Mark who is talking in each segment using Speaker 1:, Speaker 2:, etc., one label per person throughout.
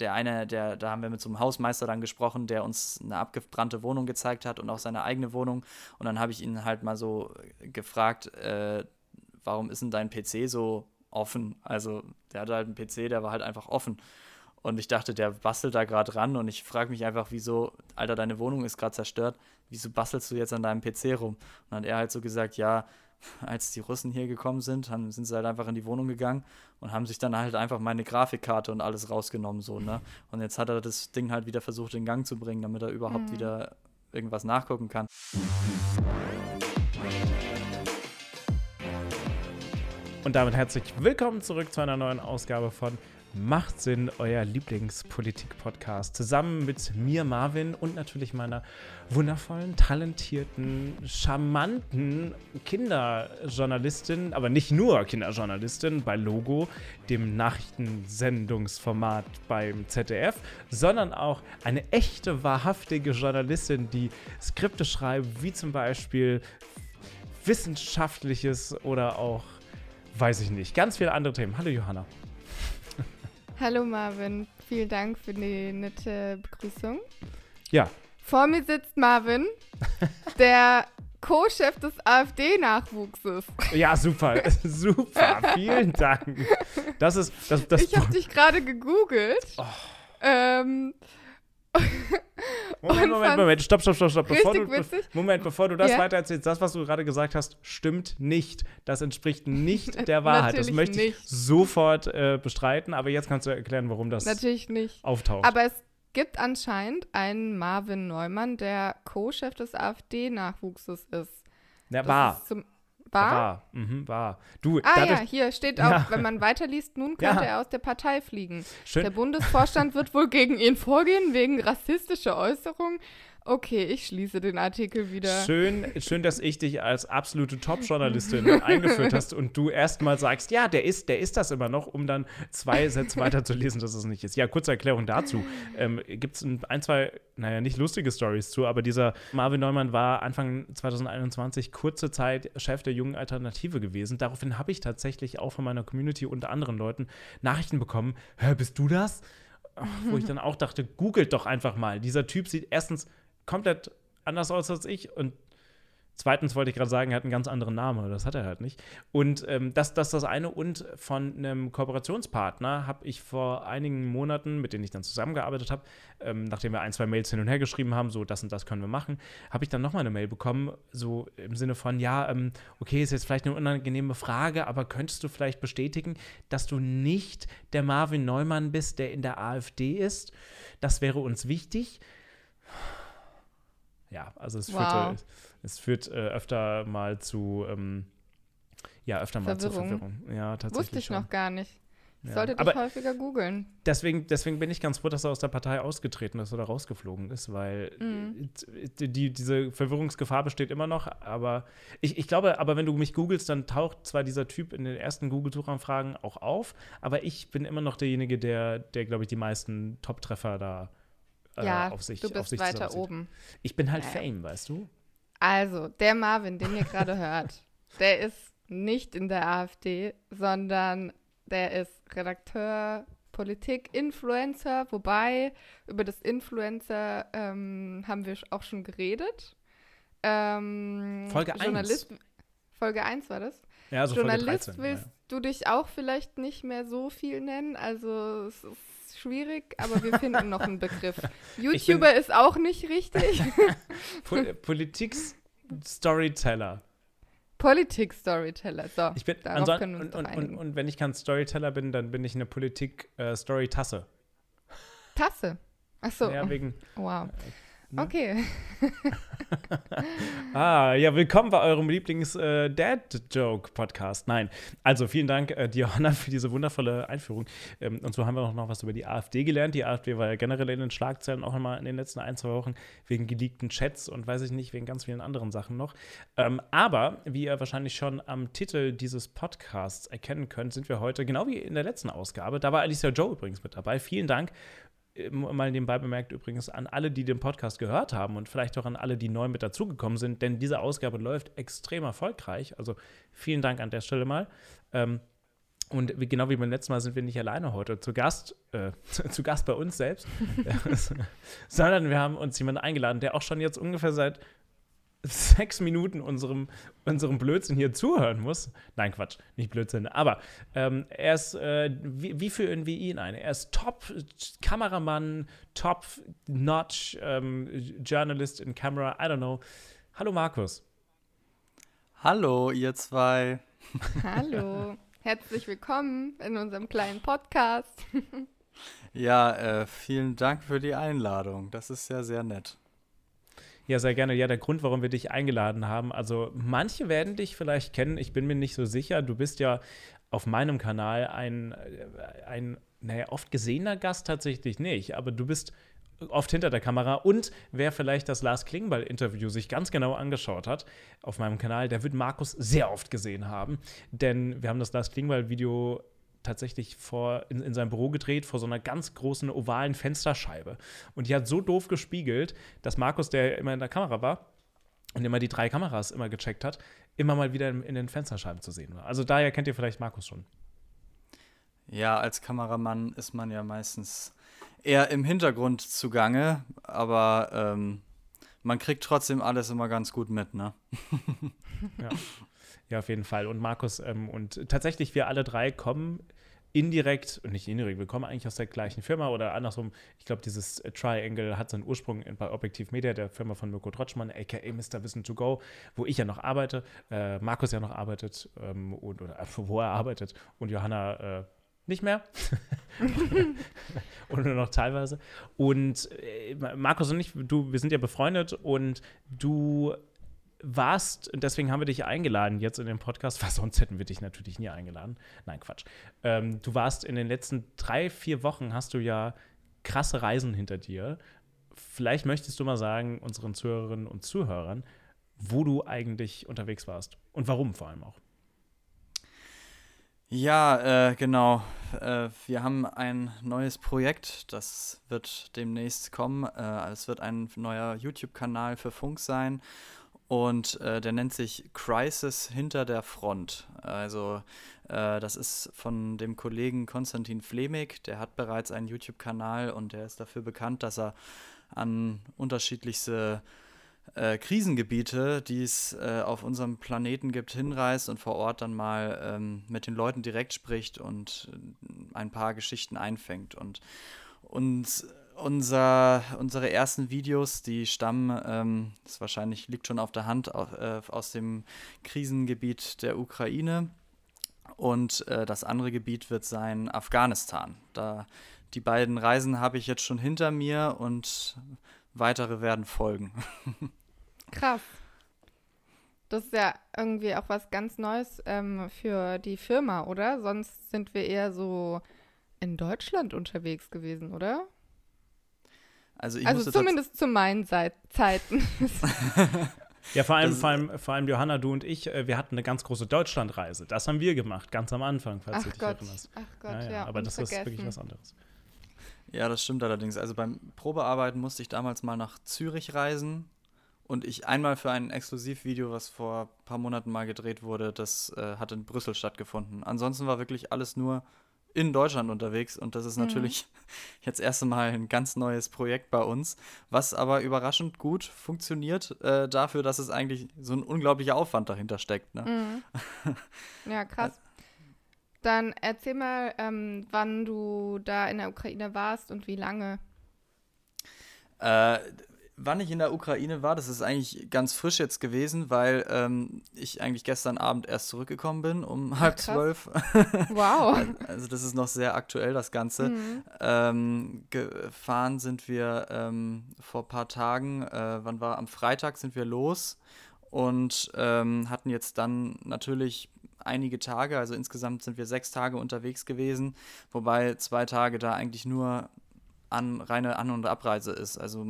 Speaker 1: der eine, der, da haben wir mit so einem Hausmeister dann gesprochen, der uns eine abgebrannte Wohnung gezeigt hat und auch seine eigene Wohnung. Und dann habe ich ihn halt mal so gefragt, äh, warum ist denn dein PC so offen? Also der hatte halt einen PC, der war halt einfach offen. Und ich dachte, der bastelt da gerade ran und ich frage mich einfach, wieso, Alter, deine Wohnung ist gerade zerstört, wieso bastelst du jetzt an deinem PC rum? Und dann hat er halt so gesagt, ja, als die Russen hier gekommen sind, haben, sind sie halt einfach in die Wohnung gegangen und haben sich dann halt einfach meine Grafikkarte und alles rausgenommen, so, ne? Und jetzt hat er das Ding halt wieder versucht in Gang zu bringen, damit er überhaupt mhm. wieder irgendwas nachgucken kann.
Speaker 2: Und damit herzlich willkommen zurück zu einer neuen Ausgabe von Macht Sinn, euer Lieblingspolitik-Podcast. Zusammen mit mir, Marvin, und natürlich meiner wundervollen, talentierten, charmanten Kinderjournalistin, aber nicht nur Kinderjournalistin bei Logo, dem Nachrichtensendungsformat beim ZDF, sondern auch eine echte, wahrhaftige Journalistin, die Skripte schreibt, wie zum Beispiel wissenschaftliches oder auch, weiß ich nicht, ganz viele andere Themen. Hallo Johanna.
Speaker 3: Hallo Marvin, vielen Dank für die nette Begrüßung.
Speaker 2: Ja.
Speaker 3: Vor mir sitzt Marvin, der Co-Chef des AfD-Nachwuchses.
Speaker 2: Ja, super, super, vielen Dank. Das ist, das, das
Speaker 3: ich habe dich gerade gegoogelt. Oh. Ähm,
Speaker 2: Moment, Moment, Moment, stopp, stopp, stopp, stopp. Bevor du, Moment, bevor du das yeah. weiter erzählst, das, was du gerade gesagt hast, stimmt nicht. Das entspricht nicht der Wahrheit. das möchte ich nicht. sofort äh, bestreiten, aber jetzt kannst du erklären, warum das
Speaker 3: Natürlich nicht.
Speaker 2: auftaucht.
Speaker 3: Aber es gibt anscheinend einen Marvin Neumann, der Co-Chef des AfD-Nachwuchses ist.
Speaker 2: Der war. Ist
Speaker 3: war?
Speaker 2: War. Mhm, war. Du,
Speaker 3: ah ja, hier steht auch, ja. wenn man weiterliest, nun könnte ja. er aus der Partei fliegen. Schön. Der Bundesvorstand wird wohl gegen ihn vorgehen wegen rassistischer Äußerungen. Okay, ich schließe den Artikel wieder.
Speaker 2: Schön, schön, dass ich dich als absolute Top-Journalistin eingeführt hast und du erstmal sagst, ja, der ist, der ist das immer noch, um dann zwei Sätze weiterzulesen, dass es nicht ist. Ja, kurze Erklärung dazu. Ähm, Gibt es ein, ein, zwei, naja, nicht lustige Stories zu, aber dieser Marvin Neumann war Anfang 2021 kurze Zeit Chef der jungen Alternative gewesen. Daraufhin habe ich tatsächlich auch von meiner Community und anderen Leuten Nachrichten bekommen. Hör, bist du das? Wo ich dann auch dachte, googelt doch einfach mal. Dieser Typ sieht erstens komplett anders aus als ich und Zweitens wollte ich gerade sagen, er hat einen ganz anderen Namen. Das hat er halt nicht. Und ähm, das, das das eine. Und von einem Kooperationspartner habe ich vor einigen Monaten, mit denen ich dann zusammengearbeitet habe, ähm, nachdem wir ein, zwei Mails hin und her geschrieben haben, so das und das können wir machen, habe ich dann nochmal eine Mail bekommen, so im Sinne von, ja, ähm, okay, ist jetzt vielleicht eine unangenehme Frage, aber könntest du vielleicht bestätigen, dass du nicht der Marvin Neumann bist, der in der AfD ist? Das wäre uns wichtig ja, also es wow. führt, es führt äh, öfter mal zu, ähm, ja, öfter mal Verwirrung. zu Verwirrung. Ja, tatsächlich.
Speaker 3: Wusste ich
Speaker 2: schon.
Speaker 3: noch gar nicht. Ich ja. sollte dich häufiger googeln.
Speaker 2: Deswegen, deswegen bin ich ganz froh, dass er aus der Partei ausgetreten ist oder rausgeflogen ist, weil mhm. die, diese Verwirrungsgefahr besteht immer noch. Aber ich, ich glaube, aber wenn du mich googelst, dann taucht zwar dieser Typ in den ersten Google-Suchanfragen auch auf, aber ich bin immer noch derjenige, der, der glaube ich, die meisten Top-Treffer da
Speaker 3: äh, ja, auf sich, du bist sich weiter oben.
Speaker 2: Ich bin halt naja. Fame, weißt du?
Speaker 3: Also, der Marvin, den ihr gerade hört, der ist nicht in der AfD, sondern der ist Redakteur, Politik, Influencer, wobei über das Influencer ähm, haben wir auch schon geredet. Ähm,
Speaker 2: Folge 1.
Speaker 3: Folge 1 war das?
Speaker 2: Ja, also
Speaker 3: Journalist
Speaker 2: Folge 13,
Speaker 3: willst
Speaker 2: ja.
Speaker 3: du dich auch vielleicht nicht mehr so viel nennen. Also es ist schwierig, aber wir finden noch einen Begriff. YouTuber ist auch nicht richtig.
Speaker 2: Politik-Storyteller.
Speaker 3: Politik-Storyteller. So,
Speaker 2: ich bin, darauf können wir uns und, und, und, wenn ich kein Storyteller bin, dann bin ich eine Politik-Story-Tasse.
Speaker 3: Äh, Tasse? Achso.
Speaker 2: Ja, wegen.
Speaker 3: Wow. Ne? Okay.
Speaker 2: ah, ja, willkommen bei eurem Lieblings-Dad-Joke-Podcast. Äh, Nein, also vielen Dank, äh, Diana, für diese wundervolle Einführung. Ähm, und so haben wir auch noch was über die AfD gelernt. Die AfD war ja generell in den Schlagzeilen auch immer in den letzten ein, zwei Wochen wegen geleakten Chats und weiß ich nicht, wegen ganz vielen anderen Sachen noch. Ähm, aber, wie ihr wahrscheinlich schon am Titel dieses Podcasts erkennen könnt, sind wir heute, genau wie in der letzten Ausgabe, da war Alicia Joe übrigens mit dabei. Vielen Dank mal nebenbei bemerkt übrigens an alle, die den Podcast gehört haben und vielleicht auch an alle, die neu mit dazugekommen sind, denn diese Ausgabe läuft extrem erfolgreich. Also vielen Dank an der Stelle mal. Ähm, Und genau wie beim letzten Mal sind wir nicht alleine heute zu Gast, äh, zu, Gast bei uns selbst, sondern wir haben uns jemanden eingeladen, der auch schon jetzt ungefähr seit sechs Minuten unserem, unserem Blödsinn hier zuhören muss. Nein, Quatsch, nicht Blödsinn. Aber ähm, er ist, äh, wie, wie führen wir ihn ein? Er ist Top-Kameramann, Top-Notch ähm, Journalist in Camera, I don't know. Hallo Markus.
Speaker 1: Hallo, ihr zwei.
Speaker 3: Hallo. Herzlich willkommen in unserem kleinen Podcast.
Speaker 1: ja, äh, vielen Dank für die Einladung. Das ist ja sehr nett.
Speaker 2: Ja, sehr gerne. Ja, der Grund, warum wir dich eingeladen haben, also manche werden dich vielleicht kennen, ich bin mir nicht so sicher. Du bist ja auf meinem Kanal ein, äh, ein naja, oft gesehener Gast tatsächlich nicht, aber du bist oft hinter der Kamera. Und wer vielleicht das Lars Klingbeil-Interview sich ganz genau angeschaut hat auf meinem Kanal, der wird Markus sehr oft gesehen haben. Denn wir haben das Lars Klingbeil-Video tatsächlich vor, in, in seinem Büro gedreht, vor so einer ganz großen ovalen Fensterscheibe. Und die hat so doof gespiegelt, dass Markus, der immer in der Kamera war, und immer die drei Kameras immer gecheckt hat, immer mal wieder in, in den Fensterscheiben zu sehen war. Also daher kennt ihr vielleicht Markus schon.
Speaker 1: Ja, als Kameramann ist man ja meistens eher im Hintergrund zugange, aber ähm, man kriegt trotzdem alles immer ganz gut mit, ne?
Speaker 2: ja. Ja, auf jeden Fall. Und Markus, ähm, und tatsächlich, wir alle drei kommen indirekt, und nicht indirekt, wir kommen eigentlich aus der gleichen Firma oder andersrum. Ich glaube, dieses Triangle hat seinen Ursprung bei Objektiv Media, der Firma von Mirko Trotschmann, aka Mr. Wissen to Go, wo ich ja noch arbeite, äh, Markus ja noch arbeitet ähm, und, oder äh, wo er arbeitet und Johanna äh, nicht mehr. und nur noch teilweise. Und äh, Markus und ich, du, wir sind ja befreundet und du warst, und deswegen haben wir dich eingeladen jetzt in den Podcast, weil sonst hätten wir dich natürlich nie eingeladen. Nein, Quatsch. Ähm, du warst in den letzten drei, vier Wochen, hast du ja krasse Reisen hinter dir. Vielleicht möchtest du mal sagen, unseren Zuhörerinnen und Zuhörern, wo du eigentlich unterwegs warst und warum vor allem auch.
Speaker 1: Ja, äh, genau. Äh, wir haben ein neues Projekt, das wird demnächst kommen. Äh, es wird ein neuer YouTube-Kanal für Funk sein und äh, der nennt sich Crisis hinter der Front. Also äh, das ist von dem Kollegen Konstantin Flemig, der hat bereits einen YouTube-Kanal und der ist dafür bekannt, dass er an unterschiedlichste äh, Krisengebiete, die es äh, auf unserem Planeten gibt, hinreist und vor Ort dann mal ähm, mit den Leuten direkt spricht und äh, ein paar Geschichten einfängt. Und, und unser, unsere ersten Videos, die stammen, ähm, das wahrscheinlich liegt schon auf der Hand, auf, äh, aus dem Krisengebiet der Ukraine. Und äh, das andere Gebiet wird sein Afghanistan. Da die beiden Reisen habe ich jetzt schon hinter mir und weitere werden folgen.
Speaker 3: Krass. Das ist ja irgendwie auch was ganz Neues ähm, für die Firma, oder? Sonst sind wir eher so in Deutschland unterwegs gewesen, oder?
Speaker 1: Also,
Speaker 3: also zumindest zu meinen Seit Zeiten.
Speaker 2: ja, vor allem, vor, allem, vor allem Johanna, du und ich, äh, wir hatten eine ganz große Deutschlandreise. Das haben wir gemacht, ganz am Anfang, falls Ach du dich Gott. erinnerst. Ach Gott, ja, ja. ja aber das ist wirklich was anderes.
Speaker 1: Ja, das stimmt allerdings. Also beim Probearbeiten musste ich damals mal nach Zürich reisen und ich einmal für ein Exklusivvideo, was vor ein paar Monaten mal gedreht wurde, das äh, hat in Brüssel stattgefunden. Ansonsten war wirklich alles nur in Deutschland unterwegs und das ist mhm. natürlich jetzt erst einmal ein ganz neues Projekt bei uns, was aber überraschend gut funktioniert äh, dafür, dass es eigentlich so ein unglaublicher Aufwand dahinter steckt. Ne?
Speaker 3: Mhm. Ja, krass. Dann erzähl mal, ähm, wann du da in der Ukraine warst und wie lange.
Speaker 1: Äh, wann ich in der Ukraine war, das ist eigentlich ganz frisch jetzt gewesen, weil ähm, ich eigentlich gestern Abend erst zurückgekommen bin um halb Ach, zwölf.
Speaker 3: Wow.
Speaker 1: also das ist noch sehr aktuell, das Ganze. Mhm. Ähm, gefahren sind wir ähm, vor ein paar Tagen, äh, wann war, am Freitag sind wir los und ähm, hatten jetzt dann natürlich einige Tage, also insgesamt sind wir sechs Tage unterwegs gewesen, wobei zwei Tage da eigentlich nur an, reine An- und Abreise ist. Also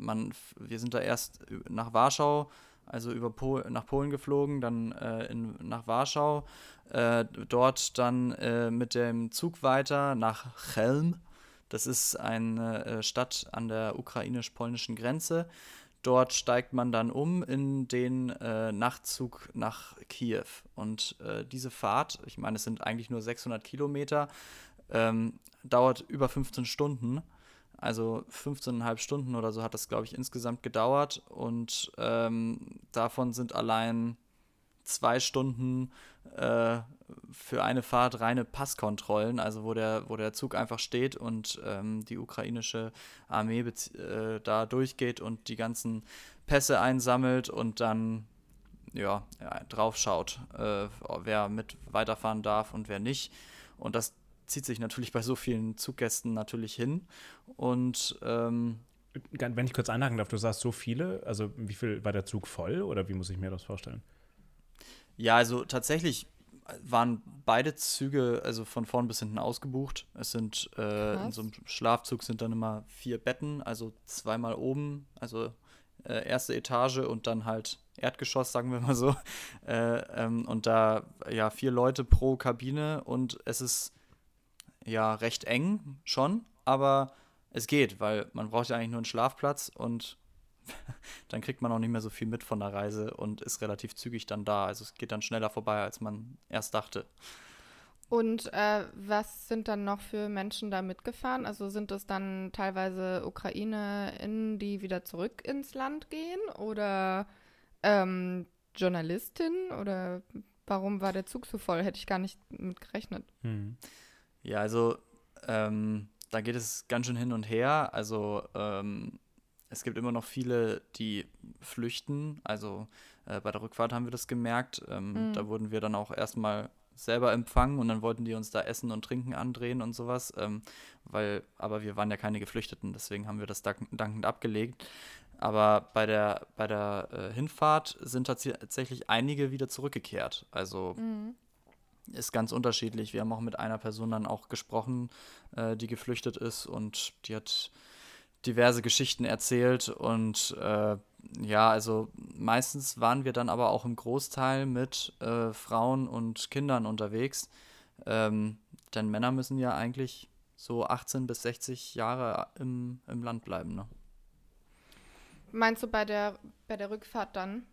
Speaker 1: man, wir sind da erst nach Warschau, also über Pol nach Polen geflogen, dann äh, in, nach Warschau, äh, dort dann äh, mit dem Zug weiter nach Chelm. Das ist eine äh, Stadt an der ukrainisch-polnischen Grenze. dort steigt man dann um in den äh, Nachtzug nach Kiew. Und äh, diese Fahrt, ich meine, es sind eigentlich nur 600 Kilometer, ähm, dauert über 15 Stunden. Also 15,5 Stunden oder so hat das, glaube ich, insgesamt gedauert. Und ähm, davon sind allein zwei Stunden äh, für eine Fahrt reine Passkontrollen, also wo der, wo der Zug einfach steht und ähm, die ukrainische Armee äh, da durchgeht und die ganzen Pässe einsammelt und dann ja, ja drauf schaut, äh, wer mit weiterfahren darf und wer nicht. Und das zieht sich natürlich bei so vielen Zuggästen natürlich hin. Und ähm,
Speaker 2: wenn ich kurz einhaken darf, du sagst so viele, also wie viel war der Zug voll oder wie muss ich mir das vorstellen?
Speaker 1: Ja, also tatsächlich waren beide Züge also von vorn bis hinten ausgebucht. Es sind äh, in so einem Schlafzug sind dann immer vier Betten, also zweimal oben, also äh, erste Etage und dann halt Erdgeschoss, sagen wir mal so. Äh, ähm, und da ja vier Leute pro Kabine und es ist ja recht eng schon, aber es geht, weil man braucht ja eigentlich nur einen Schlafplatz und dann kriegt man auch nicht mehr so viel mit von der Reise und ist relativ zügig dann da. Also es geht dann schneller vorbei, als man erst dachte.
Speaker 3: Und äh, was sind dann noch für Menschen da mitgefahren? Also sind es dann teilweise UkrainerInnen, die wieder zurück ins Land gehen? Oder ähm, Journalistinnen? Oder warum war der Zug so voll? Hätte ich gar nicht mit gerechnet. Hm.
Speaker 1: Ja, also ähm, da geht es ganz schön hin und her. Also ähm, es gibt immer noch viele, die flüchten. Also äh, bei der Rückfahrt haben wir das gemerkt. Ähm, mhm. Da wurden wir dann auch erstmal selber empfangen und dann wollten die uns da Essen und Trinken andrehen und sowas. Ähm, weil, aber wir waren ja keine Geflüchteten, deswegen haben wir das dank dankend abgelegt. Aber bei der, bei der äh, Hinfahrt sind tatsächlich einige wieder zurückgekehrt. Also mhm. Ist ganz unterschiedlich. Wir haben auch mit einer Person dann auch gesprochen, äh, die geflüchtet ist und die hat diverse Geschichten erzählt und äh, ja, also meistens waren wir dann aber auch im Großteil mit äh, Frauen und Kindern unterwegs, ähm, denn Männer müssen ja eigentlich so 18 bis 60 Jahre im, im Land bleiben. Ne?
Speaker 3: Meinst du bei der, bei der Rückfahrt dann?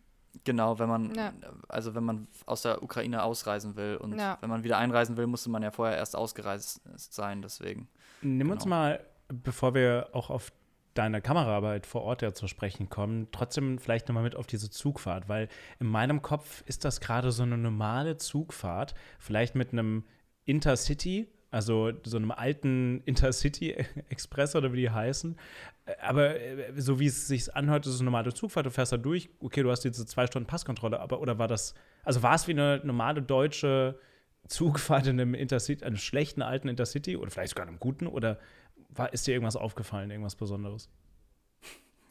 Speaker 1: Genau, wenn man, ja. also wenn man aus der Ukraine ausreisen will und ja. wenn man wieder einreisen will, musste man ja vorher erst ausgereist sein, deswegen.
Speaker 2: Nimm genau. uns mal, bevor wir auch auf deine Kameraarbeit vor Ort ja zu sprechen kommen, trotzdem vielleicht nochmal mit auf diese Zugfahrt, weil in meinem Kopf ist das gerade so eine normale Zugfahrt, vielleicht mit einem Intercity, also so einem alten Intercity Express oder wie die heißen. Aber äh, so wie es sich anhört, ist es eine normale Zugfahrt, du fährst da durch, okay, du hast diese zwei Stunden Passkontrolle, aber oder war das, also war es wie eine normale deutsche Zugfahrt in einem Intercity, einem schlechten alten Intercity oder vielleicht sogar einem guten oder war, ist dir irgendwas aufgefallen, irgendwas Besonderes?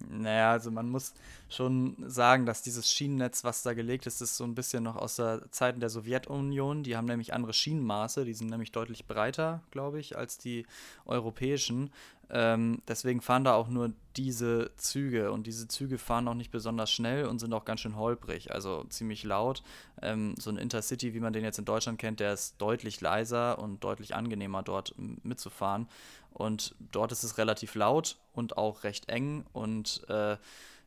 Speaker 1: Naja, also man muss schon sagen, dass dieses Schienennetz, was da gelegt ist, ist so ein bisschen noch aus der Zeiten der Sowjetunion. Die haben nämlich andere Schienenmaße, die sind nämlich deutlich breiter, glaube ich, als die europäischen. Ähm, deswegen fahren da auch nur diese Züge und diese Züge fahren auch nicht besonders schnell und sind auch ganz schön holprig, also ziemlich laut. Ähm, so ein Intercity, wie man den jetzt in Deutschland kennt, der ist deutlich leiser und deutlich angenehmer dort mitzufahren. Und dort ist es relativ laut und auch recht eng und äh,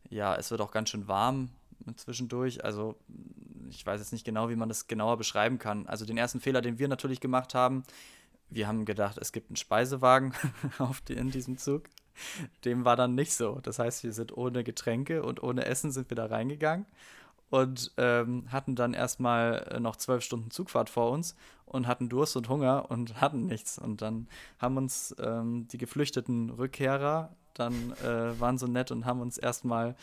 Speaker 1: ja, es wird auch ganz schön warm zwischendurch. Also ich weiß jetzt nicht genau, wie man das genauer beschreiben kann. Also den ersten Fehler, den wir natürlich gemacht haben, wir haben gedacht, es gibt einen Speisewagen auf die, in diesem Zug. Dem war dann nicht so. Das heißt, wir sind ohne Getränke und ohne Essen sind wir da reingegangen und ähm, hatten dann erstmal äh, noch zwölf Stunden Zugfahrt vor uns und hatten Durst und Hunger und hatten nichts. Und dann haben uns ähm, die geflüchteten Rückkehrer dann äh, waren so nett und haben uns erstmal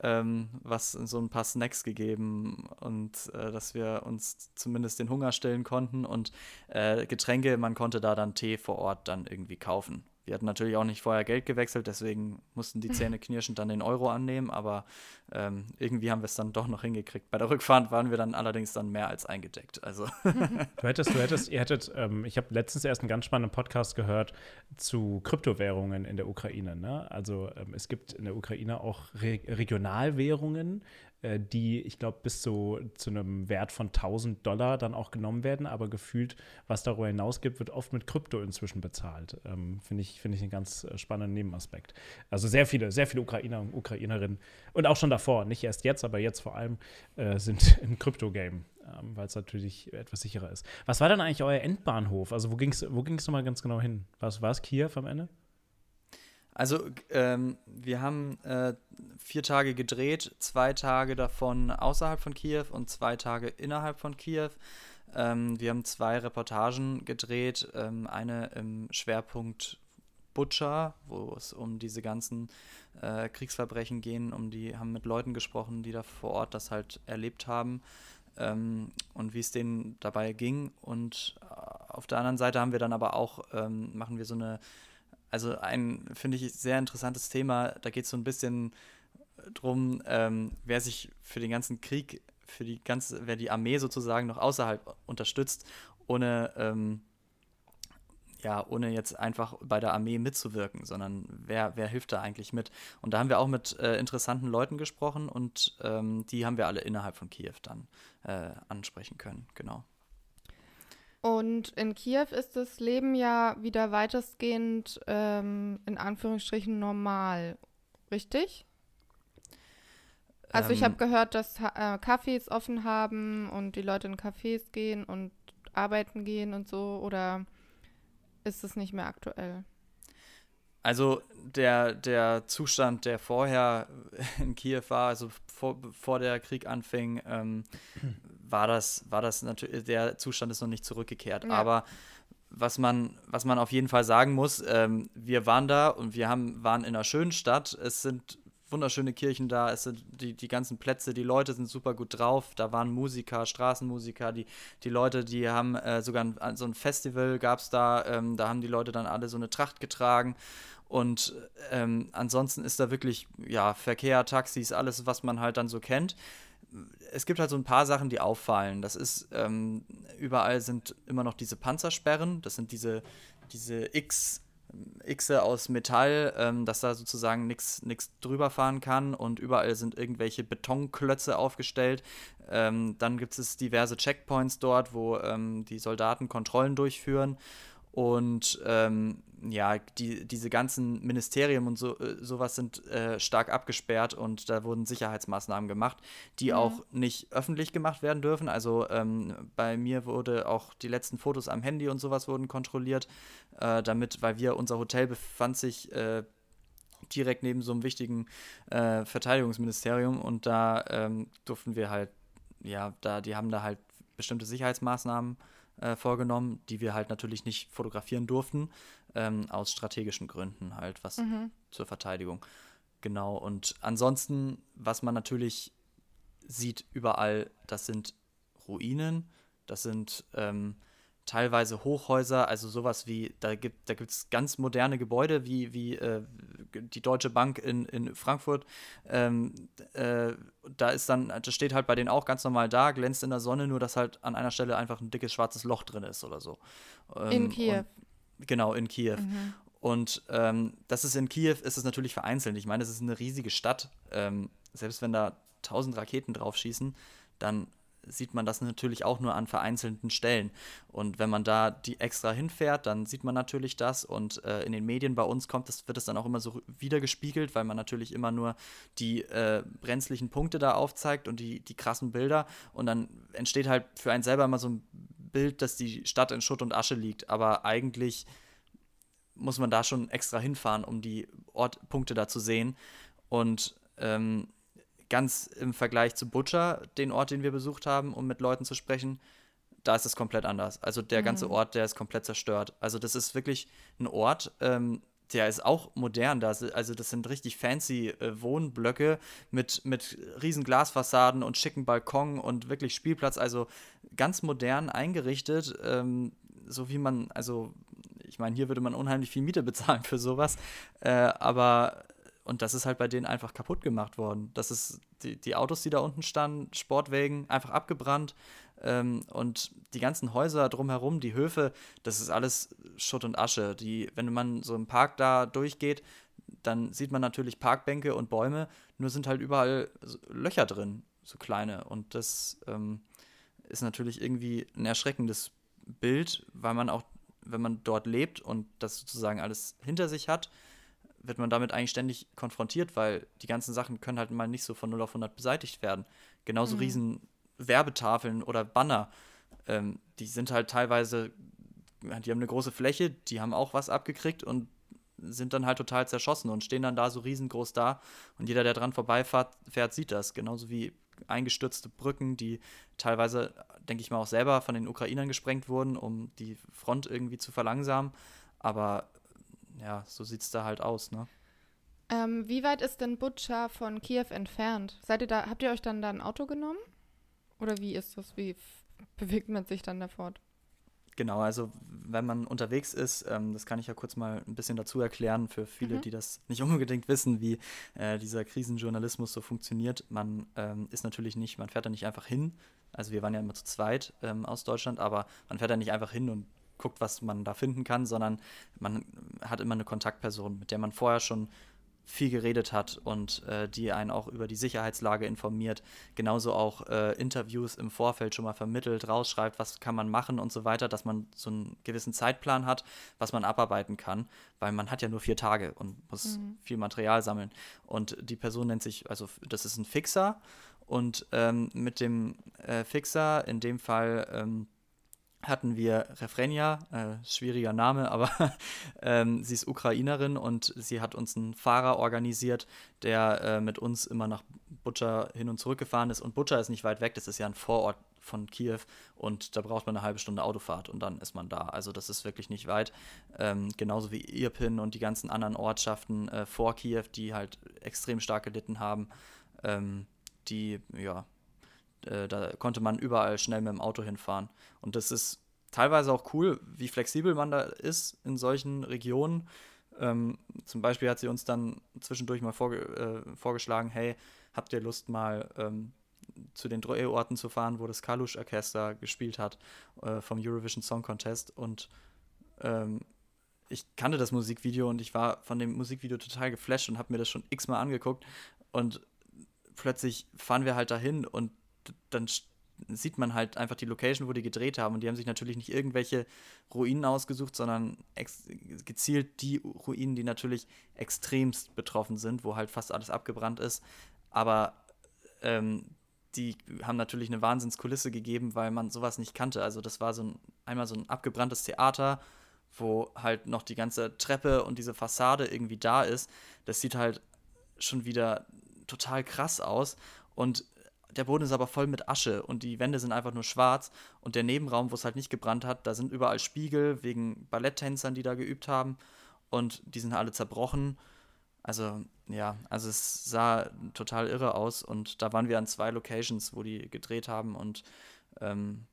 Speaker 1: ähm, was so ein paar Snacks gegeben und äh, dass wir uns zumindest den Hunger stillen konnten und äh, Getränke, man konnte da dann Tee vor Ort dann irgendwie kaufen. Wir hatten natürlich auch nicht vorher Geld gewechselt, deswegen mussten die Zähne knirschend dann den Euro annehmen, aber ähm, irgendwie haben wir es dann doch noch hingekriegt. Bei der Rückfahrt waren wir dann allerdings dann mehr als eingedeckt. Also.
Speaker 2: Du hättest, du hättest, ihr hättet, ähm, ich habe letztens erst einen ganz spannenden Podcast gehört zu Kryptowährungen in der Ukraine. Ne? Also ähm, es gibt in der Ukraine auch Re Regionalwährungen, äh, die, ich glaube, bis zu, zu einem Wert von 1000 Dollar dann auch genommen werden, aber gefühlt, was darüber hinaus gibt, wird oft mit Krypto inzwischen bezahlt. Ähm, Finde ich, find ich einen ganz äh, spannenden Nebenaspekt. Also sehr viele, sehr viele Ukrainer und Ukrainerinnen und auch schon davor, nicht erst jetzt, aber jetzt vor allem, äh, sind im Krypto-Game ähm, weil es natürlich etwas sicherer ist. Was war denn eigentlich euer Endbahnhof? Also wo ging es wo ging's nochmal ganz genau hin? War es Kiew am Ende?
Speaker 1: Also ähm, wir haben äh, vier Tage gedreht, zwei Tage davon außerhalb von Kiew und zwei Tage innerhalb von Kiew. Ähm, wir haben zwei Reportagen gedreht, ähm, eine im Schwerpunkt Butcher, wo es um diese ganzen äh, Kriegsverbrechen gehen, um die haben mit Leuten gesprochen, die da vor Ort das halt erlebt haben ähm, und wie es denen dabei ging. Und äh, auf der anderen Seite haben wir dann aber auch, ähm, machen wir so eine, also ein, finde ich, sehr interessantes Thema. Da geht es so ein bisschen drum, ähm, wer sich für den ganzen Krieg, für die ganze, wer die Armee sozusagen noch außerhalb unterstützt, ohne ähm, ja, ohne jetzt einfach bei der Armee mitzuwirken, sondern wer, wer hilft da eigentlich mit? Und da haben wir auch mit äh, interessanten Leuten gesprochen und ähm, die haben wir alle innerhalb von Kiew dann äh, ansprechen können, genau.
Speaker 3: Und in Kiew ist das Leben ja wieder weitestgehend ähm, in Anführungsstrichen normal, richtig? Also ich habe ähm. gehört, dass äh, Cafés offen haben und die Leute in Cafés gehen und arbeiten gehen und so, oder ist es nicht mehr aktuell.
Speaker 1: Also der, der Zustand, der vorher in Kiew war, also vor, bevor der Krieg anfing, ähm, war das, war das natürlich, der Zustand ist noch nicht zurückgekehrt. Ja. Aber was man, was man auf jeden Fall sagen muss, ähm, wir waren da und wir haben, waren in einer schönen Stadt. Es sind wunderschöne Kirchen da, es sind die, die ganzen Plätze, die Leute sind super gut drauf, da waren Musiker, Straßenmusiker, die, die Leute, die haben äh, sogar ein, so ein Festival gab es da, ähm, da haben die Leute dann alle so eine Tracht getragen und ähm, ansonsten ist da wirklich, ja, Verkehr, Taxis, alles, was man halt dann so kennt. Es gibt halt so ein paar Sachen, die auffallen. Das ist, ähm, überall sind immer noch diese Panzersperren, das sind diese, diese X- Xe aus Metall, ähm, dass da sozusagen nichts drüber fahren kann und überall sind irgendwelche Betonklötze aufgestellt. Ähm, dann gibt es diverse Checkpoints dort, wo ähm, die Soldaten Kontrollen durchführen und ähm, ja, die, diese ganzen Ministerien und so, äh, sowas sind äh, stark abgesperrt und da wurden Sicherheitsmaßnahmen gemacht, die mhm. auch nicht öffentlich gemacht werden dürfen. Also ähm, bei mir wurde auch die letzten Fotos am Handy und sowas wurden kontrolliert, äh, damit, weil wir, unser Hotel befand sich äh, direkt neben so einem wichtigen äh, Verteidigungsministerium und da ähm, durften wir halt, ja, da, die haben da halt bestimmte Sicherheitsmaßnahmen äh, vorgenommen, die wir halt natürlich nicht fotografieren durften, ähm, aus strategischen Gründen halt, was mhm. zur Verteidigung. Genau, und ansonsten, was man natürlich sieht überall, das sind Ruinen, das sind ähm, teilweise Hochhäuser, also sowas wie, da gibt da es ganz moderne Gebäude wie, wie äh, die Deutsche Bank in, in Frankfurt. Ähm, äh, da ist dann, das steht halt bei denen auch ganz normal da, glänzt in der Sonne, nur dass halt an einer Stelle einfach ein dickes schwarzes Loch drin ist oder so.
Speaker 3: Ähm, in Kiew.
Speaker 1: Und, genau, in Kiew. Mhm. Und ähm, das ist in Kiew, ist es natürlich vereinzelt. Ich meine, es ist eine riesige Stadt. Ähm, selbst wenn da tausend Raketen drauf schießen, dann sieht man das natürlich auch nur an vereinzelten Stellen. Und wenn man da die extra hinfährt, dann sieht man natürlich das. Und äh, in den Medien bei uns kommt das, wird es dann auch immer so wiedergespiegelt, weil man natürlich immer nur die äh, brenzlichen Punkte da aufzeigt und die, die krassen Bilder. Und dann entsteht halt für einen selber immer so ein Bild, dass die Stadt in Schutt und Asche liegt. Aber eigentlich muss man da schon extra hinfahren, um die Ortpunkte da zu sehen. Und ähm, ganz im Vergleich zu Butcher, den Ort, den wir besucht haben, um mit Leuten zu sprechen, da ist es komplett anders. Also der mhm. ganze Ort, der ist komplett zerstört. Also das ist wirklich ein Ort, ähm, der ist auch modern. Das, also das sind richtig fancy äh, Wohnblöcke mit, mit riesen Glasfassaden und schicken Balkon und wirklich Spielplatz. Also ganz modern eingerichtet, ähm, so wie man, also ich meine, hier würde man unheimlich viel Miete bezahlen für sowas. Äh, aber und das ist halt bei denen einfach kaputt gemacht worden. Das ist die, die Autos, die da unten standen, Sportwägen, einfach abgebrannt. Ähm, und die ganzen Häuser drumherum, die Höfe, das ist alles Schutt und Asche. Die, wenn man so im Park da durchgeht, dann sieht man natürlich Parkbänke und Bäume, nur sind halt überall Löcher drin. so kleine. Und das ähm, ist natürlich irgendwie ein erschreckendes Bild, weil man auch, wenn man dort lebt und das sozusagen alles hinter sich hat, wird man damit eigentlich ständig konfrontiert, weil die ganzen Sachen können halt mal nicht so von 0 auf 100 beseitigt werden. Genauso mhm. riesen Werbetafeln oder Banner, ähm, die sind halt teilweise, die haben eine große Fläche, die haben auch was abgekriegt und sind dann halt total zerschossen und stehen dann da so riesengroß da und jeder, der dran vorbeifährt, fährt, sieht das. Genauso wie eingestürzte Brücken, die teilweise, denke ich mal, auch selber von den Ukrainern gesprengt wurden, um die Front irgendwie zu verlangsamen. Aber ja, so sieht es da halt aus, ne?
Speaker 3: Ähm, wie weit ist denn Butscha von Kiew entfernt? Seid ihr da, habt ihr euch dann da ein Auto genommen? Oder wie ist das? Wie bewegt man sich dann da fort?
Speaker 1: Genau, also wenn man unterwegs ist, ähm, das kann ich ja kurz mal ein bisschen dazu erklären für viele, mhm. die das nicht unbedingt wissen, wie äh, dieser Krisenjournalismus so funktioniert. Man ähm, ist natürlich nicht, man fährt da nicht einfach hin. Also wir waren ja immer zu zweit ähm, aus Deutschland, aber man fährt da nicht einfach hin und guckt, was man da finden kann, sondern man hat immer eine Kontaktperson, mit der man vorher schon viel geredet hat und äh, die einen auch über die Sicherheitslage informiert, genauso auch äh, Interviews im Vorfeld schon mal vermittelt, rausschreibt, was kann man machen und so weiter, dass man so einen gewissen Zeitplan hat, was man abarbeiten kann, weil man hat ja nur vier Tage und muss mhm. viel Material sammeln. Und die Person nennt sich, also das ist ein Fixer und ähm, mit dem äh, Fixer, in dem Fall ähm, hatten wir Refrenia, äh, schwieriger Name, aber ähm, sie ist Ukrainerin und sie hat uns einen Fahrer organisiert, der äh, mit uns immer nach Butcher hin und zurück gefahren ist. Und Butcher ist nicht weit weg, das ist ja ein Vorort von Kiew und da braucht man eine halbe Stunde Autofahrt und dann ist man da. Also das ist wirklich nicht weit. Ähm, genauso wie Irpin und die ganzen anderen Ortschaften äh, vor Kiew, die halt extrem stark gelitten haben, ähm, die ja äh, da konnte man überall schnell mit dem Auto hinfahren. Und das ist teilweise auch cool, wie flexibel man da ist in solchen Regionen. Ähm, zum Beispiel hat sie uns dann zwischendurch mal vorge äh, vorgeschlagen, hey, habt ihr Lust mal ähm, zu den Drehorten zu fahren, wo das Kalush Orchester gespielt hat äh, vom Eurovision Song Contest und ähm, ich kannte das Musikvideo und ich war von dem Musikvideo total geflasht und habe mir das schon x-mal angeguckt und plötzlich fahren wir halt dahin und dann sieht man halt einfach die Location, wo die gedreht haben. Und die haben sich natürlich nicht irgendwelche Ruinen ausgesucht, sondern gezielt die Ruinen, die natürlich extremst betroffen sind, wo halt fast alles abgebrannt ist. Aber ähm, die haben natürlich eine Wahnsinnskulisse gegeben, weil man sowas nicht kannte. Also das war so ein, einmal so ein abgebranntes Theater, wo halt noch die ganze Treppe und diese Fassade irgendwie da ist. Das sieht halt schon wieder total krass aus. Und der Boden ist aber voll mit Asche und die Wände sind einfach nur schwarz und der Nebenraum, wo es halt nicht gebrannt hat, da sind überall Spiegel wegen Balletttänzern, die da geübt haben und die sind alle zerbrochen. Also ja, also es sah total irre aus und da waren wir an zwei Locations, wo die gedreht haben und ähm,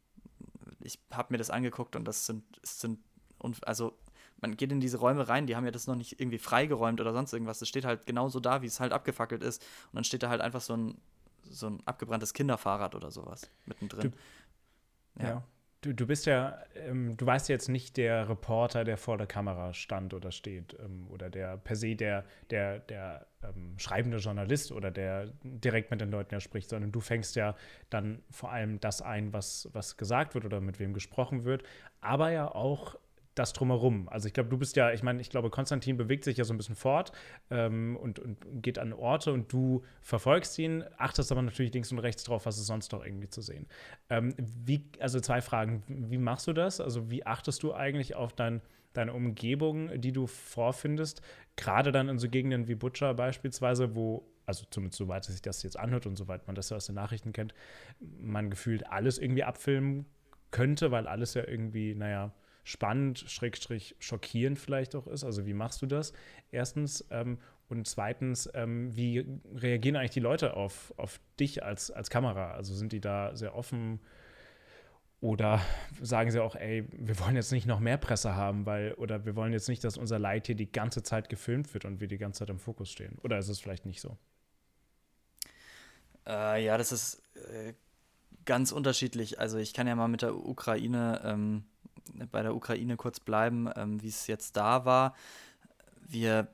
Speaker 1: ich habe mir das angeguckt und das sind, sind und also man geht in diese Räume rein, die haben ja das noch nicht irgendwie freigeräumt oder sonst irgendwas. Das steht halt genauso da, wie es halt abgefackelt ist. Und dann steht da halt einfach so ein so ein abgebranntes Kinderfahrrad oder sowas mittendrin.
Speaker 2: Du, ja. ja. Du, du bist ja, ähm, du weißt jetzt nicht der Reporter, der vor der Kamera stand oder steht ähm, oder der per se der, der, der ähm, schreibende Journalist oder der direkt mit den Leuten ja spricht, sondern du fängst ja dann vor allem das ein, was, was gesagt wird oder mit wem gesprochen wird, aber ja auch das drumherum. Also ich glaube, du bist ja, ich meine, ich glaube, Konstantin bewegt sich ja so ein bisschen fort ähm, und, und, geht an Orte und du verfolgst ihn, achtest aber natürlich links und rechts drauf, was ist sonst noch irgendwie zu sehen. Ähm, wie, also zwei Fragen, wie machst du das? Also wie achtest du eigentlich auf dein, deine Umgebung, die du vorfindest, gerade dann in so Gegenden wie Butcher beispielsweise, wo also zumindest soweit sich das jetzt anhört und soweit man das ja aus den Nachrichten kennt, man gefühlt alles irgendwie abfilmen könnte, weil alles ja irgendwie, naja, spannend, schrägstrich schockierend vielleicht auch ist. Also wie machst du das? Erstens. Ähm, und zweitens, ähm, wie reagieren eigentlich die Leute auf, auf dich als, als Kamera? Also sind die da sehr offen oder sagen sie auch, ey, wir wollen jetzt nicht noch mehr Presse haben, weil, oder wir wollen jetzt nicht, dass unser Leid hier die ganze Zeit gefilmt wird und wir die ganze Zeit im Fokus stehen? Oder ist es vielleicht nicht so?
Speaker 1: Äh, ja, das ist äh, ganz unterschiedlich. Also ich kann ja mal mit der Ukraine ähm, bei der Ukraine kurz bleiben, ähm, wie es jetzt da war. Wir,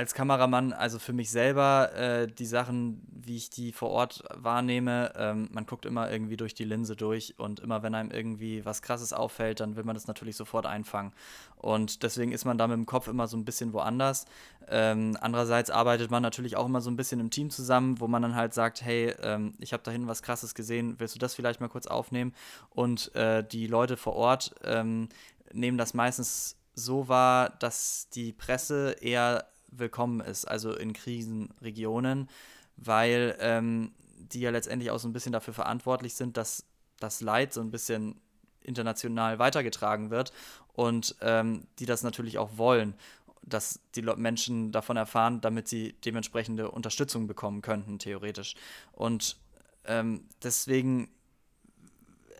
Speaker 1: als Kameramann, also für mich selber, äh, die Sachen, wie ich die vor Ort wahrnehme, ähm, man guckt immer irgendwie durch die Linse durch und immer wenn einem irgendwie was Krasses auffällt, dann will man das natürlich sofort einfangen. Und deswegen ist man da mit dem Kopf immer so ein bisschen woanders. Ähm, andererseits arbeitet man natürlich auch immer so ein bisschen im Team zusammen, wo man dann halt sagt, hey, ähm, ich habe da hinten was Krasses gesehen, willst du das vielleicht mal kurz aufnehmen? Und äh, die Leute vor Ort ähm, nehmen das meistens so wahr, dass die Presse eher willkommen ist, also in Krisenregionen, weil ähm, die ja letztendlich auch so ein bisschen dafür verantwortlich sind, dass das Leid so ein bisschen international weitergetragen wird und ähm, die das natürlich auch wollen, dass die Menschen davon erfahren, damit sie dementsprechende Unterstützung bekommen könnten, theoretisch. Und ähm, deswegen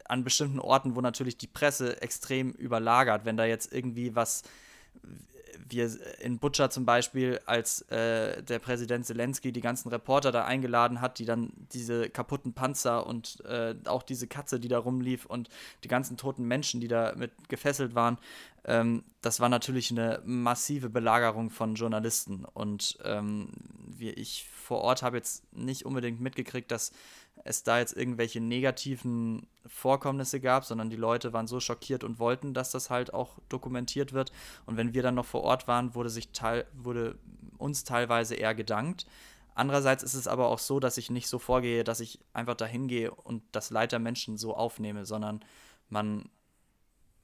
Speaker 1: an bestimmten Orten, wo natürlich die Presse extrem überlagert, wenn da jetzt irgendwie was wir in Butcher zum Beispiel, als äh, der Präsident Zelensky die ganzen Reporter da eingeladen hat, die dann diese kaputten Panzer und äh, auch diese Katze, die da rumlief und die ganzen toten Menschen, die da mit gefesselt waren, ähm, das war natürlich eine massive Belagerung von Journalisten. Und ähm, wie ich vor Ort habe jetzt nicht unbedingt mitgekriegt, dass es da jetzt irgendwelche negativen Vorkommnisse gab, sondern die Leute waren so schockiert und wollten, dass das halt auch dokumentiert wird. Und wenn wir dann noch vor Ort waren, wurde sich teil, wurde uns teilweise eher gedankt. Andererseits ist es aber auch so, dass ich nicht so vorgehe, dass ich einfach dahin gehe und das Leid der Menschen so aufnehme, sondern man,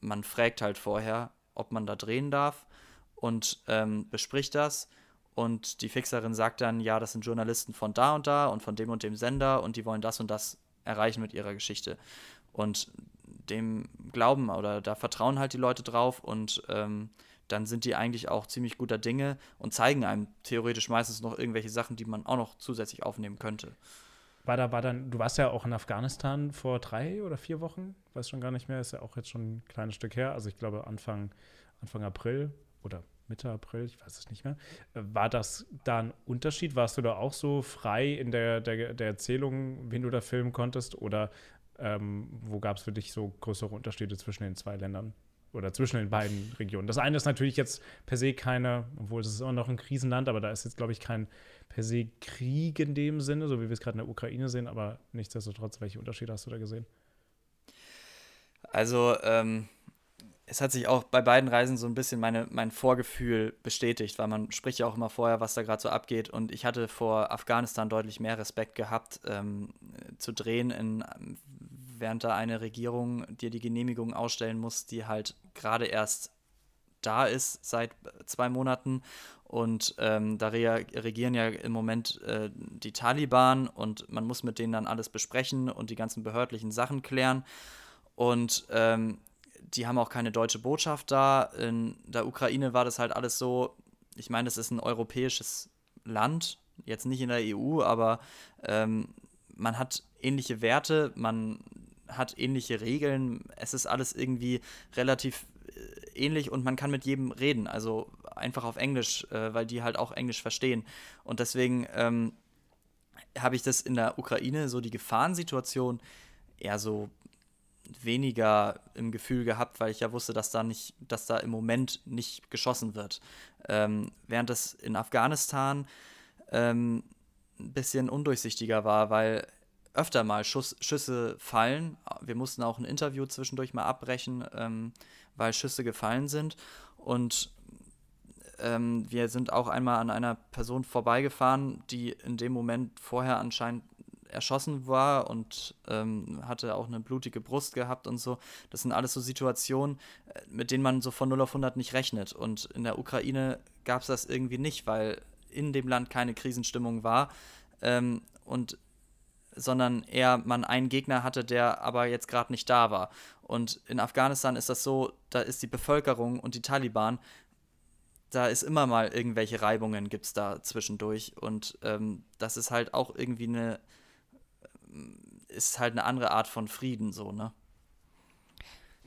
Speaker 1: man fragt halt vorher, ob man da drehen darf und ähm, bespricht das und die Fixerin sagt dann, ja, das sind Journalisten von da und da und von dem und dem Sender und die wollen das und das erreichen mit ihrer Geschichte. Und dem glauben oder da vertrauen halt die Leute drauf und ähm, dann sind die eigentlich auch ziemlich guter Dinge und zeigen einem theoretisch meistens noch irgendwelche Sachen, die man auch noch zusätzlich aufnehmen könnte.
Speaker 2: War da, war dann, du warst ja auch in Afghanistan vor drei oder vier Wochen, weiß schon gar nicht mehr, ist ja auch jetzt schon ein kleines Stück her. Also ich glaube Anfang, Anfang April oder Mitte April, ich weiß es nicht mehr. Äh, war das da ein Unterschied? Warst du da auch so frei in der, der, der Erzählung, wen du da filmen konntest? Oder ähm, wo gab es für dich so größere Unterschiede zwischen den zwei Ländern? Oder zwischen den beiden Regionen. Das eine ist natürlich jetzt per se keine, obwohl es ist immer noch ein Krisenland, aber da ist jetzt, glaube ich, kein per se Krieg in dem Sinne, so wie wir es gerade in der Ukraine sehen, aber nichtsdestotrotz, welche Unterschiede hast du da gesehen?
Speaker 1: Also, ähm, es hat sich auch bei beiden Reisen so ein bisschen meine, mein Vorgefühl bestätigt, weil man spricht ja auch immer vorher, was da gerade so abgeht. Und ich hatte vor Afghanistan deutlich mehr Respekt gehabt, ähm, zu drehen, in, während da eine Regierung dir die Genehmigung ausstellen muss, die halt gerade erst da ist seit zwei Monaten. Und ähm, da re regieren ja im Moment äh, die Taliban und man muss mit denen dann alles besprechen und die ganzen behördlichen Sachen klären. Und ähm, die haben auch keine deutsche Botschaft da. In der Ukraine war das halt alles so, ich meine, das ist ein europäisches Land, jetzt nicht in der EU, aber ähm, man hat ähnliche Werte, man hat ähnliche Regeln, es ist alles irgendwie relativ äh, ähnlich und man kann mit jedem reden, also einfach auf Englisch, äh, weil die halt auch Englisch verstehen. Und deswegen ähm, habe ich das in der Ukraine, so die Gefahrensituation, eher so weniger im Gefühl gehabt, weil ich ja wusste, dass da nicht, dass da im Moment nicht geschossen wird. Ähm, während es in Afghanistan ähm, ein bisschen undurchsichtiger war, weil öfter mal Schuss, Schüsse fallen. Wir mussten auch ein Interview zwischendurch mal abbrechen, ähm, weil Schüsse gefallen sind. Und ähm, wir sind auch einmal an einer Person vorbeigefahren, die in dem Moment vorher anscheinend erschossen war und ähm, hatte auch eine blutige Brust gehabt und so. Das sind alles so Situationen, äh, mit denen man so von 0 auf 100 nicht rechnet. Und in der Ukraine gab es das irgendwie nicht, weil in dem Land keine Krisenstimmung war ähm, und sondern eher man einen Gegner hatte, der aber jetzt gerade nicht da war. Und in Afghanistan ist das so, da ist die Bevölkerung und die Taliban da ist immer mal irgendwelche Reibungen, gibt es da zwischendurch. Und ähm, das ist halt auch irgendwie eine ist halt eine andere Art von Frieden, so, ne?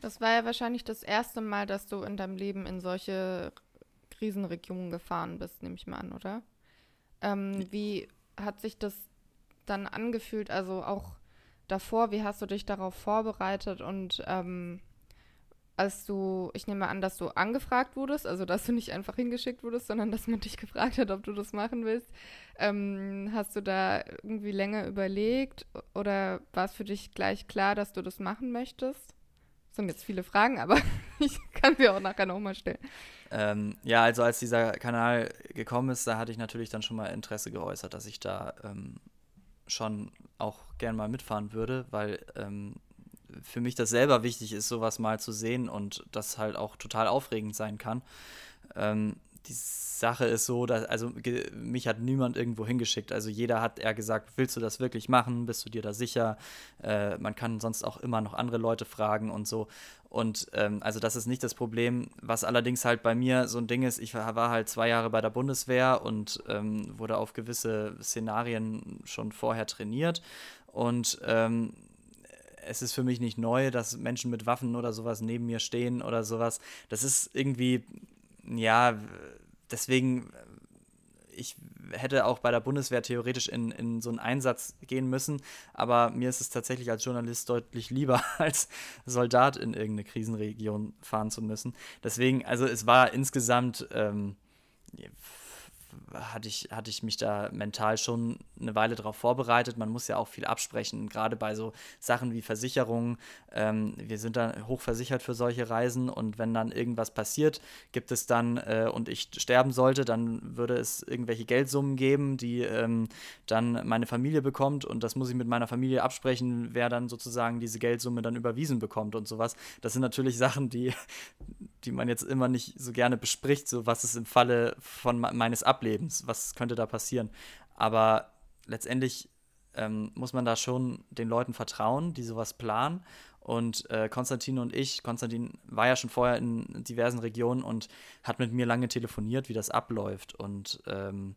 Speaker 3: Das war ja wahrscheinlich das erste Mal, dass du in deinem Leben in solche Krisenregionen gefahren bist, nehme ich mal an, oder? Ähm, wie hat sich das dann angefühlt? Also auch davor, wie hast du dich darauf vorbereitet und ähm, als du, ich nehme an, dass du angefragt wurdest, also dass du nicht einfach hingeschickt wurdest, sondern dass man dich gefragt hat, ob du das machen willst. Ähm, hast du da irgendwie länger überlegt oder war es für dich gleich klar, dass du das machen möchtest? Das sind jetzt viele Fragen, aber ich kann sie auch nachher nochmal stellen.
Speaker 1: Ähm, ja, also als dieser Kanal gekommen ist, da hatte ich natürlich dann schon mal Interesse geäußert, dass ich da ähm, schon auch gern mal mitfahren würde, weil ähm, für mich das selber wichtig ist, sowas mal zu sehen und das halt auch total aufregend sein kann. Ähm, die Sache ist so, dass, also mich hat niemand irgendwo hingeschickt. Also jeder hat eher gesagt, willst du das wirklich machen? Bist du dir da sicher? Äh, man kann sonst auch immer noch andere Leute fragen und so. Und ähm, also das ist nicht das Problem. Was allerdings halt bei mir so ein Ding ist, ich war halt zwei Jahre bei der Bundeswehr und ähm, wurde auf gewisse Szenarien schon vorher trainiert. Und ähm, es ist für mich nicht neu, dass Menschen mit Waffen oder sowas neben mir stehen oder sowas. Das ist irgendwie, ja, deswegen, ich hätte auch bei der Bundeswehr theoretisch in, in so einen Einsatz gehen müssen, aber mir ist es tatsächlich als Journalist deutlich lieber, als Soldat in irgendeine Krisenregion fahren zu müssen. Deswegen, also es war insgesamt. Ähm, hatte ich, hatte ich mich da mental schon eine Weile darauf vorbereitet. Man muss ja auch viel absprechen, gerade bei so Sachen wie Versicherungen. Ähm, wir sind da hochversichert für solche Reisen und wenn dann irgendwas passiert, gibt es dann äh, und ich sterben sollte, dann würde es irgendwelche Geldsummen geben, die ähm, dann meine Familie bekommt und das muss ich mit meiner Familie absprechen, wer dann sozusagen diese Geldsumme dann überwiesen bekommt und sowas. Das sind natürlich Sachen, die, die man jetzt immer nicht so gerne bespricht, so was ist im Falle von meines Ablebens, was könnte da passieren. Aber letztendlich ähm, muss man da schon den Leuten vertrauen, die sowas planen. Und äh, Konstantin und ich, Konstantin war ja schon vorher in diversen Regionen und hat mit mir lange telefoniert, wie das abläuft. Und ähm,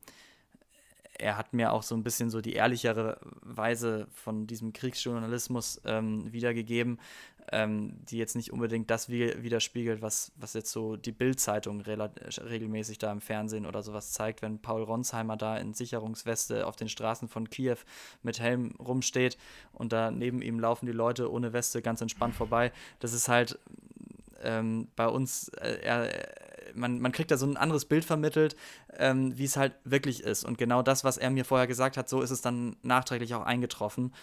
Speaker 1: er hat mir auch so ein bisschen so die ehrlichere Weise von diesem Kriegsjournalismus ähm, wiedergegeben, ähm, die jetzt nicht unbedingt das widerspiegelt, was, was jetzt so die Bild-Zeitung re regelmäßig da im Fernsehen oder sowas zeigt, wenn Paul Ronsheimer da in Sicherungsweste auf den Straßen von Kiew mit Helm rumsteht und da neben ihm laufen die Leute ohne Weste ganz entspannt vorbei. Das ist halt ähm, bei uns, äh, er, man, man kriegt da so ein anderes Bild vermittelt, ähm, wie es halt wirklich ist. Und genau das, was er mir vorher gesagt hat, so ist es dann nachträglich auch eingetroffen.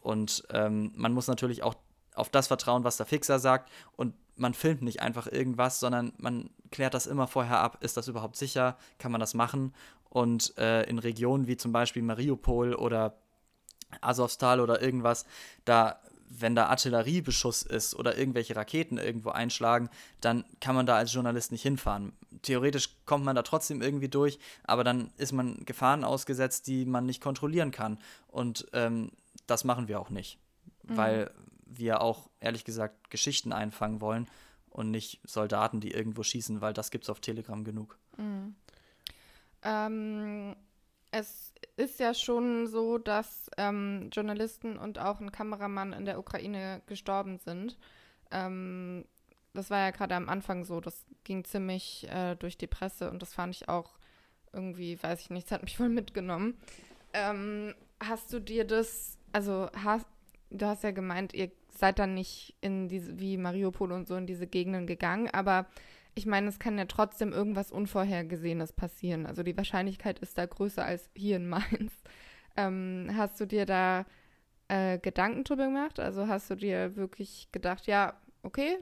Speaker 1: Und ähm, man muss natürlich auch auf das vertrauen, was der Fixer sagt. Und man filmt nicht einfach irgendwas, sondern man klärt das immer vorher ab. Ist das überhaupt sicher? Kann man das machen? Und äh, in Regionen wie zum Beispiel Mariupol oder Azovstal oder irgendwas, da wenn da Artilleriebeschuss ist oder irgendwelche Raketen irgendwo einschlagen, dann kann man da als Journalist nicht hinfahren. Theoretisch kommt man da trotzdem irgendwie durch, aber dann ist man Gefahren ausgesetzt, die man nicht kontrollieren kann. Und ähm, das machen wir auch nicht, mhm. weil wir auch ehrlich gesagt Geschichten einfangen wollen und nicht Soldaten, die irgendwo schießen, weil das gibt es auf Telegram genug.
Speaker 3: Mhm. Ähm, es ist ja schon so, dass ähm, Journalisten und auch ein Kameramann in der Ukraine gestorben sind. Ähm, das war ja gerade am Anfang so, das ging ziemlich äh, durch die Presse und das fand ich auch irgendwie, weiß ich nicht, es hat mich voll mitgenommen. Ähm, hast du dir das, also hast, du hast ja gemeint, ihr seid dann nicht in diese, wie Mariupol und so in diese Gegenden gegangen, aber ich meine, es kann ja trotzdem irgendwas Unvorhergesehenes passieren. Also die Wahrscheinlichkeit ist da größer als hier in Mainz. Ähm, hast du dir da äh, Gedanken drüber gemacht? Also hast du dir wirklich gedacht, ja, okay,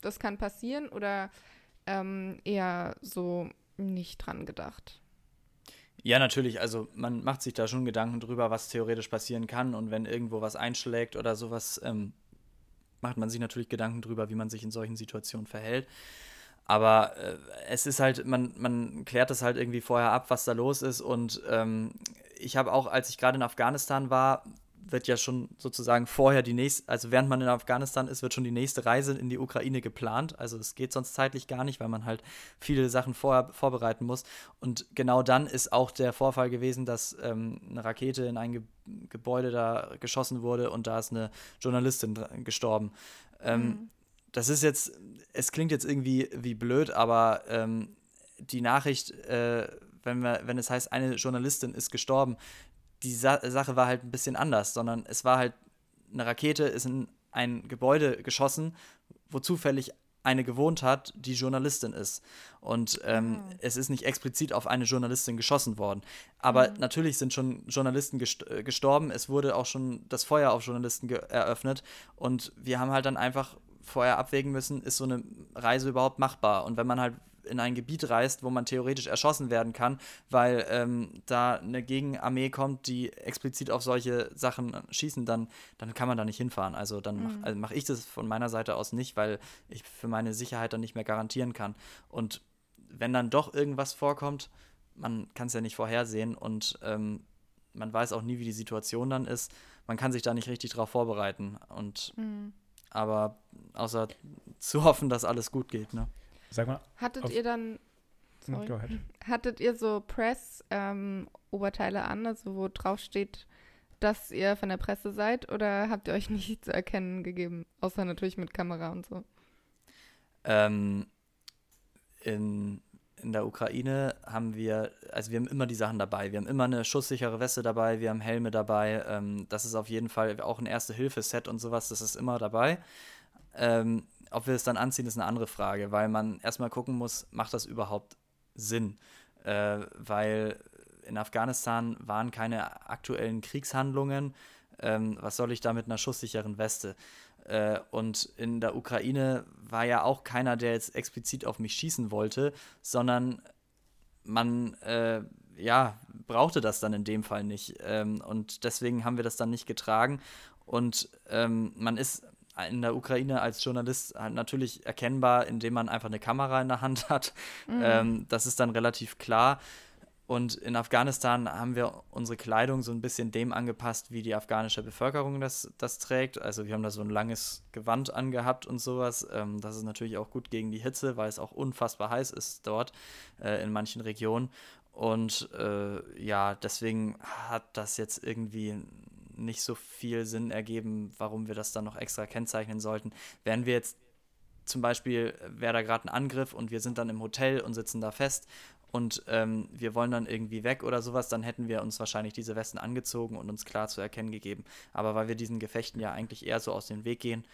Speaker 3: das kann passieren oder ähm, eher so nicht dran gedacht?
Speaker 1: Ja, natürlich. Also man macht sich da schon Gedanken drüber, was theoretisch passieren kann. Und wenn irgendwo was einschlägt oder sowas, ähm, macht man sich natürlich Gedanken drüber, wie man sich in solchen Situationen verhält. Aber äh, es ist halt, man, man klärt das halt irgendwie vorher ab, was da los ist. Und ähm, ich habe auch, als ich gerade in Afghanistan war, wird ja schon sozusagen vorher die nächste, also während man in Afghanistan ist, wird schon die nächste Reise in die Ukraine geplant. Also es geht sonst zeitlich gar nicht, weil man halt viele Sachen vorher vorbereiten muss. Und genau dann ist auch der Vorfall gewesen, dass ähm, eine Rakete in ein Ge Gebäude da geschossen wurde und da ist eine Journalistin gestorben. Ähm, mhm das ist jetzt, es klingt jetzt irgendwie wie blöd, aber ähm, die Nachricht, äh, wenn, wir, wenn es heißt, eine Journalistin ist gestorben, die Sa Sache war halt ein bisschen anders, sondern es war halt eine Rakete, ist in ein Gebäude geschossen, wo zufällig eine gewohnt hat, die Journalistin ist. Und ähm, mhm. es ist nicht explizit auf eine Journalistin geschossen worden. Aber mhm. natürlich sind schon Journalisten gest äh, gestorben. Es wurde auch schon das Feuer auf Journalisten eröffnet. Und wir haben halt dann einfach vorher abwägen müssen, ist so eine Reise überhaupt machbar? Und wenn man halt in ein Gebiet reist, wo man theoretisch erschossen werden kann, weil ähm, da eine Gegenarmee kommt, die explizit auf solche Sachen schießen, dann, dann kann man da nicht hinfahren. Also dann mhm. mache also mach ich das von meiner Seite aus nicht, weil ich für meine Sicherheit dann nicht mehr garantieren kann. Und wenn dann doch irgendwas vorkommt, man kann es ja nicht vorhersehen und ähm, man weiß auch nie, wie die Situation dann ist. Man kann sich da nicht richtig drauf vorbereiten. Und mhm. Aber außer zu hoffen, dass alles gut geht, ne?
Speaker 2: Sag mal.
Speaker 3: Hattet ihr dann. Sorry, hattet ihr so Press-Oberteile ähm, an, also wo drauf steht, dass ihr von der Presse seid, oder habt ihr euch nicht zu erkennen gegeben? Außer natürlich mit Kamera und so.
Speaker 1: Ähm, in, in der Ukraine haben wir, also wir haben immer die Sachen dabei. Wir haben immer eine schusssichere Weste dabei, wir haben Helme dabei. Ähm, das ist auf jeden Fall auch ein Erste-Hilfe-Set und sowas, das ist immer dabei. Ähm, ob wir es dann anziehen, ist eine andere Frage, weil man erstmal gucken muss, macht das überhaupt Sinn? Äh, weil in Afghanistan waren keine aktuellen Kriegshandlungen. Ähm, was soll ich da mit einer schusssicheren Weste? Äh, und in der Ukraine war ja auch keiner, der jetzt explizit auf mich schießen wollte, sondern man äh, ja, brauchte das dann in dem Fall nicht. Ähm, und deswegen haben wir das dann nicht getragen. Und ähm, man ist in der Ukraine als Journalist halt natürlich erkennbar, indem man einfach eine Kamera in der Hand hat. Mhm. Ähm, das ist dann relativ klar. Und in Afghanistan haben wir unsere Kleidung so ein bisschen dem angepasst, wie die afghanische Bevölkerung das, das trägt. Also wir haben da so ein langes Gewand angehabt und sowas. Ähm, das ist natürlich auch gut gegen die Hitze, weil es auch unfassbar heiß ist dort äh, in manchen Regionen. Und äh, ja, deswegen hat das jetzt irgendwie nicht so viel Sinn ergeben, warum wir das dann noch extra kennzeichnen sollten. Wären wir jetzt zum Beispiel, wäre da gerade ein Angriff und wir sind dann im Hotel und sitzen da fest und ähm, wir wollen dann irgendwie weg oder sowas, dann hätten wir uns wahrscheinlich diese Westen angezogen und uns klar zu erkennen gegeben. Aber weil wir diesen Gefechten ja eigentlich eher so aus dem Weg gehen,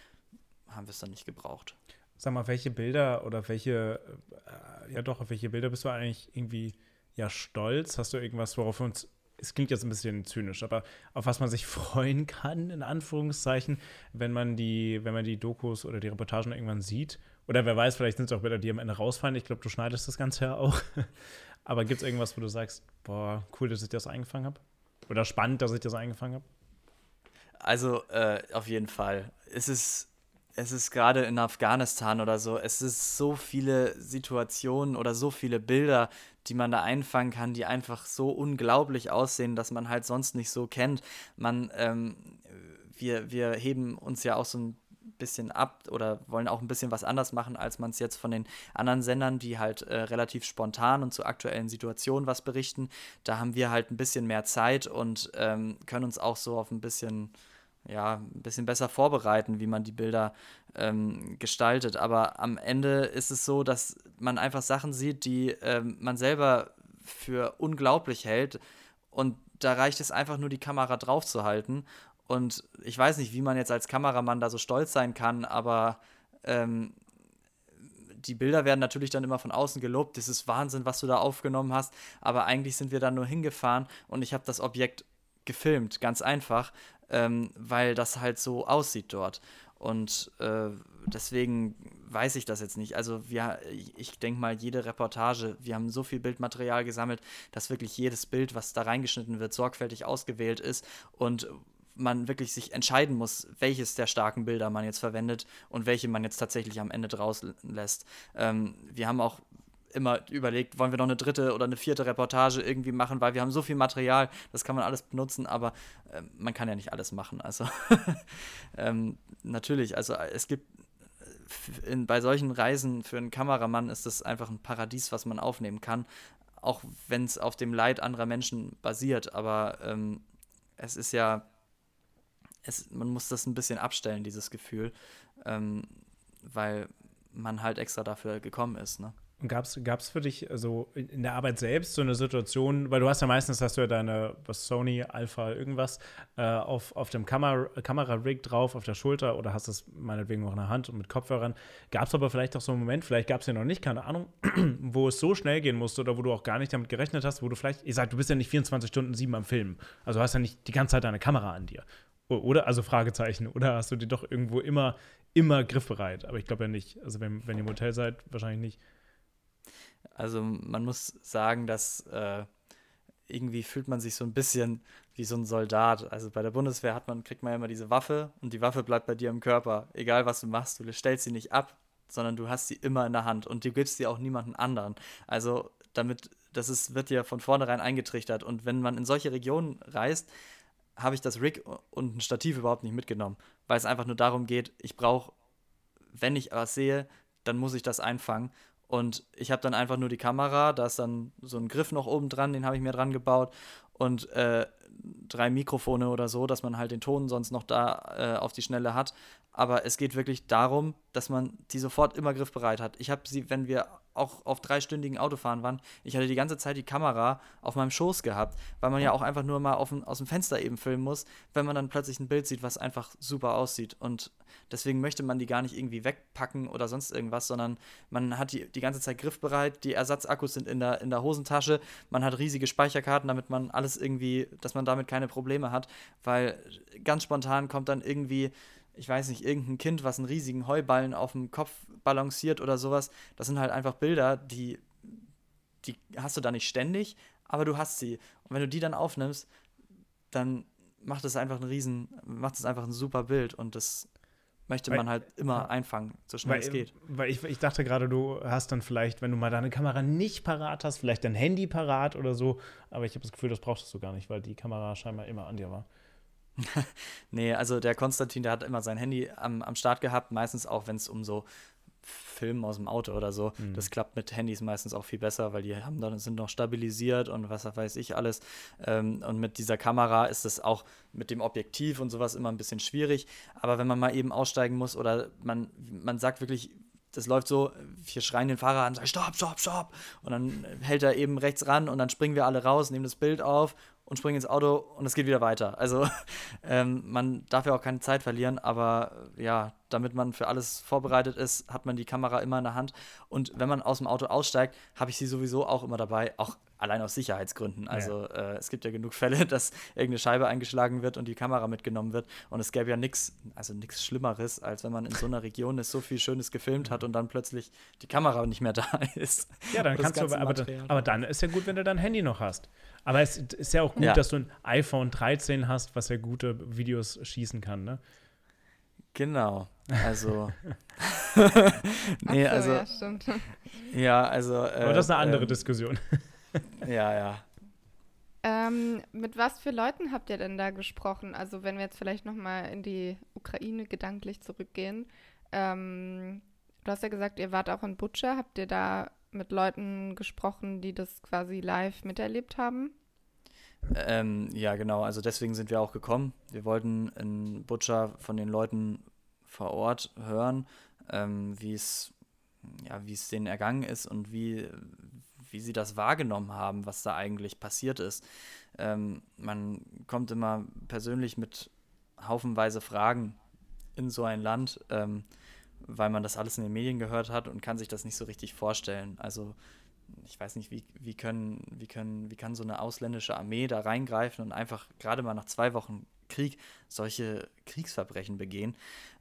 Speaker 1: haben wir es dann nicht gebraucht.
Speaker 2: Sag mal, welche Bilder oder welche, äh, ja doch, auf welche Bilder bist du eigentlich irgendwie ja stolz? Hast du irgendwas, worauf wir uns es klingt jetzt ein bisschen zynisch, aber auf was man sich freuen kann, in Anführungszeichen, wenn man die, wenn man die Dokus oder die Reportagen irgendwann sieht. Oder wer weiß, vielleicht sind es auch Bilder, die am Ende rausfallen. Ich glaube, du schneidest das Ganze ja auch. aber gibt es irgendwas, wo du sagst, boah, cool, dass ich das eingefangen habe? Oder spannend, dass ich das eingefangen habe?
Speaker 1: Also, äh, auf jeden Fall. Es ist es ist gerade in Afghanistan oder so, es ist so viele Situationen oder so viele Bilder, die man da einfangen kann, die einfach so unglaublich aussehen, dass man halt sonst nicht so kennt. Man, ähm, wir, wir heben uns ja auch so ein bisschen ab oder wollen auch ein bisschen was anders machen, als man es jetzt von den anderen Sendern, die halt äh, relativ spontan und zu aktuellen Situationen was berichten. Da haben wir halt ein bisschen mehr Zeit und ähm, können uns auch so auf ein bisschen ja, ein bisschen besser vorbereiten, wie man die Bilder ähm, gestaltet. Aber am Ende ist es so, dass man einfach Sachen sieht, die ähm, man selber für unglaublich hält. Und da reicht es einfach nur, die Kamera drauf zu halten. Und ich weiß nicht, wie man jetzt als Kameramann da so stolz sein kann, aber ähm, die Bilder werden natürlich dann immer von außen gelobt. Das ist Wahnsinn, was du da aufgenommen hast. Aber eigentlich sind wir dann nur hingefahren und ich habe das Objekt gefilmt, ganz einfach ähm, weil das halt so aussieht dort. Und äh, deswegen weiß ich das jetzt nicht. Also wir, ich denke mal, jede Reportage, wir haben so viel Bildmaterial gesammelt, dass wirklich jedes Bild, was da reingeschnitten wird, sorgfältig ausgewählt ist und man wirklich sich entscheiden muss, welches der starken Bilder man jetzt verwendet und welche man jetzt tatsächlich am Ende draus lässt. Ähm, wir haben auch immer überlegt, wollen wir noch eine dritte oder eine vierte Reportage irgendwie machen, weil wir haben so viel Material, das kann man alles benutzen, aber äh, man kann ja nicht alles machen. Also ähm, natürlich, also es gibt äh, in, bei solchen Reisen für einen Kameramann ist das einfach ein Paradies, was man aufnehmen kann, auch wenn es auf dem Leid anderer Menschen basiert. Aber ähm, es ist ja, es, man muss das ein bisschen abstellen, dieses Gefühl, ähm, weil man halt extra dafür gekommen ist. Ne?
Speaker 2: Gab es für dich so in der Arbeit selbst so eine Situation, weil du hast ja meistens hast du ja deine Sony Alpha irgendwas äh, auf, auf dem Kamera, Kamera-Rig drauf, auf der Schulter oder hast es meinetwegen auch in der Hand und mit Kopfhörern. Gab es aber vielleicht auch so einen Moment, vielleicht gab es ja noch nicht, keine Ahnung, wo es so schnell gehen musste oder wo du auch gar nicht damit gerechnet hast, wo du vielleicht, ich sag, du bist ja nicht 24 Stunden sieben am Filmen. Also hast ja nicht die ganze Zeit deine Kamera an dir. Oder, also Fragezeichen, oder hast du die doch irgendwo immer, immer griffbereit? Aber ich glaube ja nicht. Also wenn, wenn ihr im Hotel seid, wahrscheinlich nicht.
Speaker 1: Also man muss sagen, dass äh, irgendwie fühlt man sich so ein bisschen wie so ein Soldat. Also bei der Bundeswehr hat man, kriegt man immer diese Waffe und die Waffe bleibt bei dir im Körper. Egal was du machst, du stellst sie nicht ab, sondern du hast sie immer in der Hand und du gibst sie auch niemanden anderen. Also damit, das ist, wird dir von vornherein eingetrichtert. Und wenn man in solche Regionen reist, habe ich das Rig und ein Stativ überhaupt nicht mitgenommen, weil es einfach nur darum geht, ich brauche, wenn ich was sehe, dann muss ich das einfangen. Und ich habe dann einfach nur die Kamera, da ist dann so ein Griff noch oben dran, den habe ich mir dran gebaut und äh, drei Mikrofone oder so, dass man halt den Ton sonst noch da äh, auf die Schnelle hat. Aber es geht wirklich darum, dass man die sofort immer griffbereit hat. Ich habe sie, wenn wir auch auf dreistündigen Autofahren waren, ich hatte die ganze Zeit die Kamera auf meinem Schoß gehabt, weil man ja auch einfach nur mal auf, aus dem Fenster eben filmen muss, wenn man dann plötzlich ein Bild sieht, was einfach super aussieht. Und deswegen möchte man die gar nicht irgendwie wegpacken oder sonst irgendwas, sondern man hat die die ganze Zeit griffbereit, die Ersatzakkus sind in der, in der Hosentasche, man hat riesige Speicherkarten, damit man alles irgendwie, dass man damit keine Probleme hat, weil ganz spontan kommt dann irgendwie ich weiß nicht, irgendein Kind, was einen riesigen Heuballen auf dem Kopf balanciert oder sowas. Das sind halt einfach Bilder, die, die hast du da nicht ständig, aber du hast sie. Und wenn du die dann aufnimmst, dann macht es einfach einen riesen, macht es einfach ein super Bild und das möchte man weil, halt immer einfangen, so schnell
Speaker 2: weil,
Speaker 1: es geht.
Speaker 2: Weil ich, ich dachte gerade, du hast dann vielleicht, wenn du mal deine Kamera nicht parat hast, vielleicht dein Handy parat oder so, aber ich habe das Gefühl, das brauchst du gar nicht, weil die Kamera scheinbar immer an dir war.
Speaker 1: nee, also der Konstantin, der hat immer sein Handy am, am Start gehabt, meistens auch, wenn es um so Filmen aus dem Auto oder so. Mhm. Das klappt mit Handys meistens auch viel besser, weil die haben dann, sind noch stabilisiert und was weiß ich alles. Ähm, und mit dieser Kamera ist es auch mit dem Objektiv und sowas immer ein bisschen schwierig. Aber wenn man mal eben aussteigen muss oder man, man sagt wirklich, das läuft so, wir schreien den Fahrer an, sagen stopp, stopp, stopp. Und dann hält er eben rechts ran und dann springen wir alle raus, nehmen das Bild auf und springen ins Auto und es geht wieder weiter. Also ähm, man darf ja auch keine Zeit verlieren, aber äh, ja, damit man für alles vorbereitet ist, hat man die Kamera immer in der Hand. Und wenn man aus dem Auto aussteigt, habe ich sie sowieso auch immer dabei, auch allein aus Sicherheitsgründen. Also ja. äh, es gibt ja genug Fälle, dass irgendeine Scheibe eingeschlagen wird und die Kamera mitgenommen wird. Und es gäbe ja nichts, also nichts Schlimmeres, als wenn man in so einer Region ist, so viel Schönes gefilmt hat und dann plötzlich die Kamera nicht mehr da ist.
Speaker 2: Ja, dann kannst du, aber, aber, aber dann ist ja gut, wenn du dein Handy noch hast. Aber es ist ja auch gut, ja. dass du ein iPhone 13 hast, was ja gute Videos schießen kann, ne?
Speaker 1: Genau. Also. nee, so, also. Ja, stimmt. Ja, also. Äh,
Speaker 2: Aber das ist eine andere ähm, Diskussion.
Speaker 1: ja, ja.
Speaker 3: Ähm, mit was für Leuten habt ihr denn da gesprochen? Also, wenn wir jetzt vielleicht nochmal in die Ukraine gedanklich zurückgehen. Ähm, du hast ja gesagt, ihr wart auch in Butcher. Habt ihr da mit Leuten gesprochen, die das quasi live miterlebt haben?
Speaker 1: Ähm, ja, genau. Also deswegen sind wir auch gekommen. Wir wollten in Butcher von den Leuten vor Ort hören, ähm, wie es ja, wie es denen ergangen ist und wie, wie sie das wahrgenommen haben, was da eigentlich passiert ist. Ähm, man kommt immer persönlich mit haufenweise Fragen in so ein Land. Ähm, weil man das alles in den Medien gehört hat und kann sich das nicht so richtig vorstellen. Also ich weiß nicht, wie, wie, können, wie, können, wie kann so eine ausländische Armee da reingreifen und einfach gerade mal nach zwei Wochen Krieg solche Kriegsverbrechen begehen.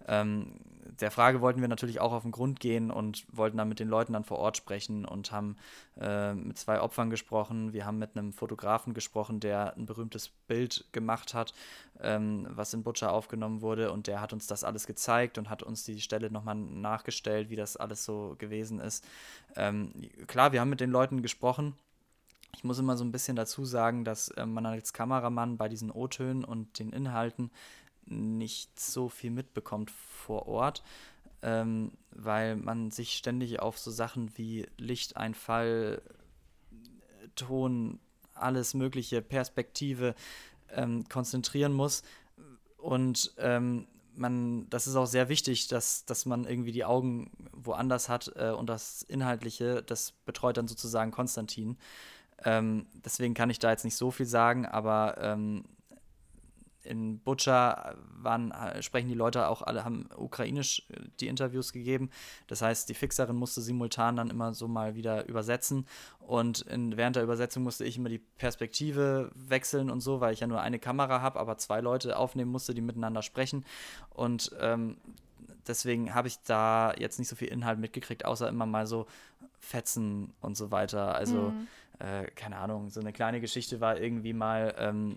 Speaker 1: Ähm, der Frage wollten wir natürlich auch auf den Grund gehen und wollten dann mit den Leuten dann vor Ort sprechen und haben äh, mit zwei Opfern gesprochen. Wir haben mit einem Fotografen gesprochen, der ein berühmtes Bild gemacht hat, ähm, was in Butcher aufgenommen wurde und der hat uns das alles gezeigt und hat uns die Stelle nochmal nachgestellt, wie das alles so gewesen ist. Ähm, klar, wir haben mit den Leuten gesprochen ich muss immer so ein bisschen dazu sagen, dass äh, man als Kameramann bei diesen O-Tönen und den Inhalten nicht so viel mitbekommt vor Ort, ähm, weil man sich ständig auf so Sachen wie Lichteinfall, Ton, alles mögliche, Perspektive ähm, konzentrieren muss. Und ähm, man, das ist auch sehr wichtig, dass, dass man irgendwie die Augen woanders hat äh, und das Inhaltliche, das betreut dann sozusagen Konstantin. Ähm, deswegen kann ich da jetzt nicht so viel sagen, aber ähm, in Butcher waren, sprechen die Leute auch alle, haben ukrainisch äh, die Interviews gegeben. Das heißt, die Fixerin musste simultan dann immer so mal wieder übersetzen. Und in, während der Übersetzung musste ich immer die Perspektive wechseln und so, weil ich ja nur eine Kamera habe, aber zwei Leute aufnehmen musste, die miteinander sprechen. Und ähm, deswegen habe ich da jetzt nicht so viel Inhalt mitgekriegt, außer immer mal so Fetzen und so weiter. Also, mhm. Äh, keine Ahnung, so eine kleine Geschichte war irgendwie mal. Ähm,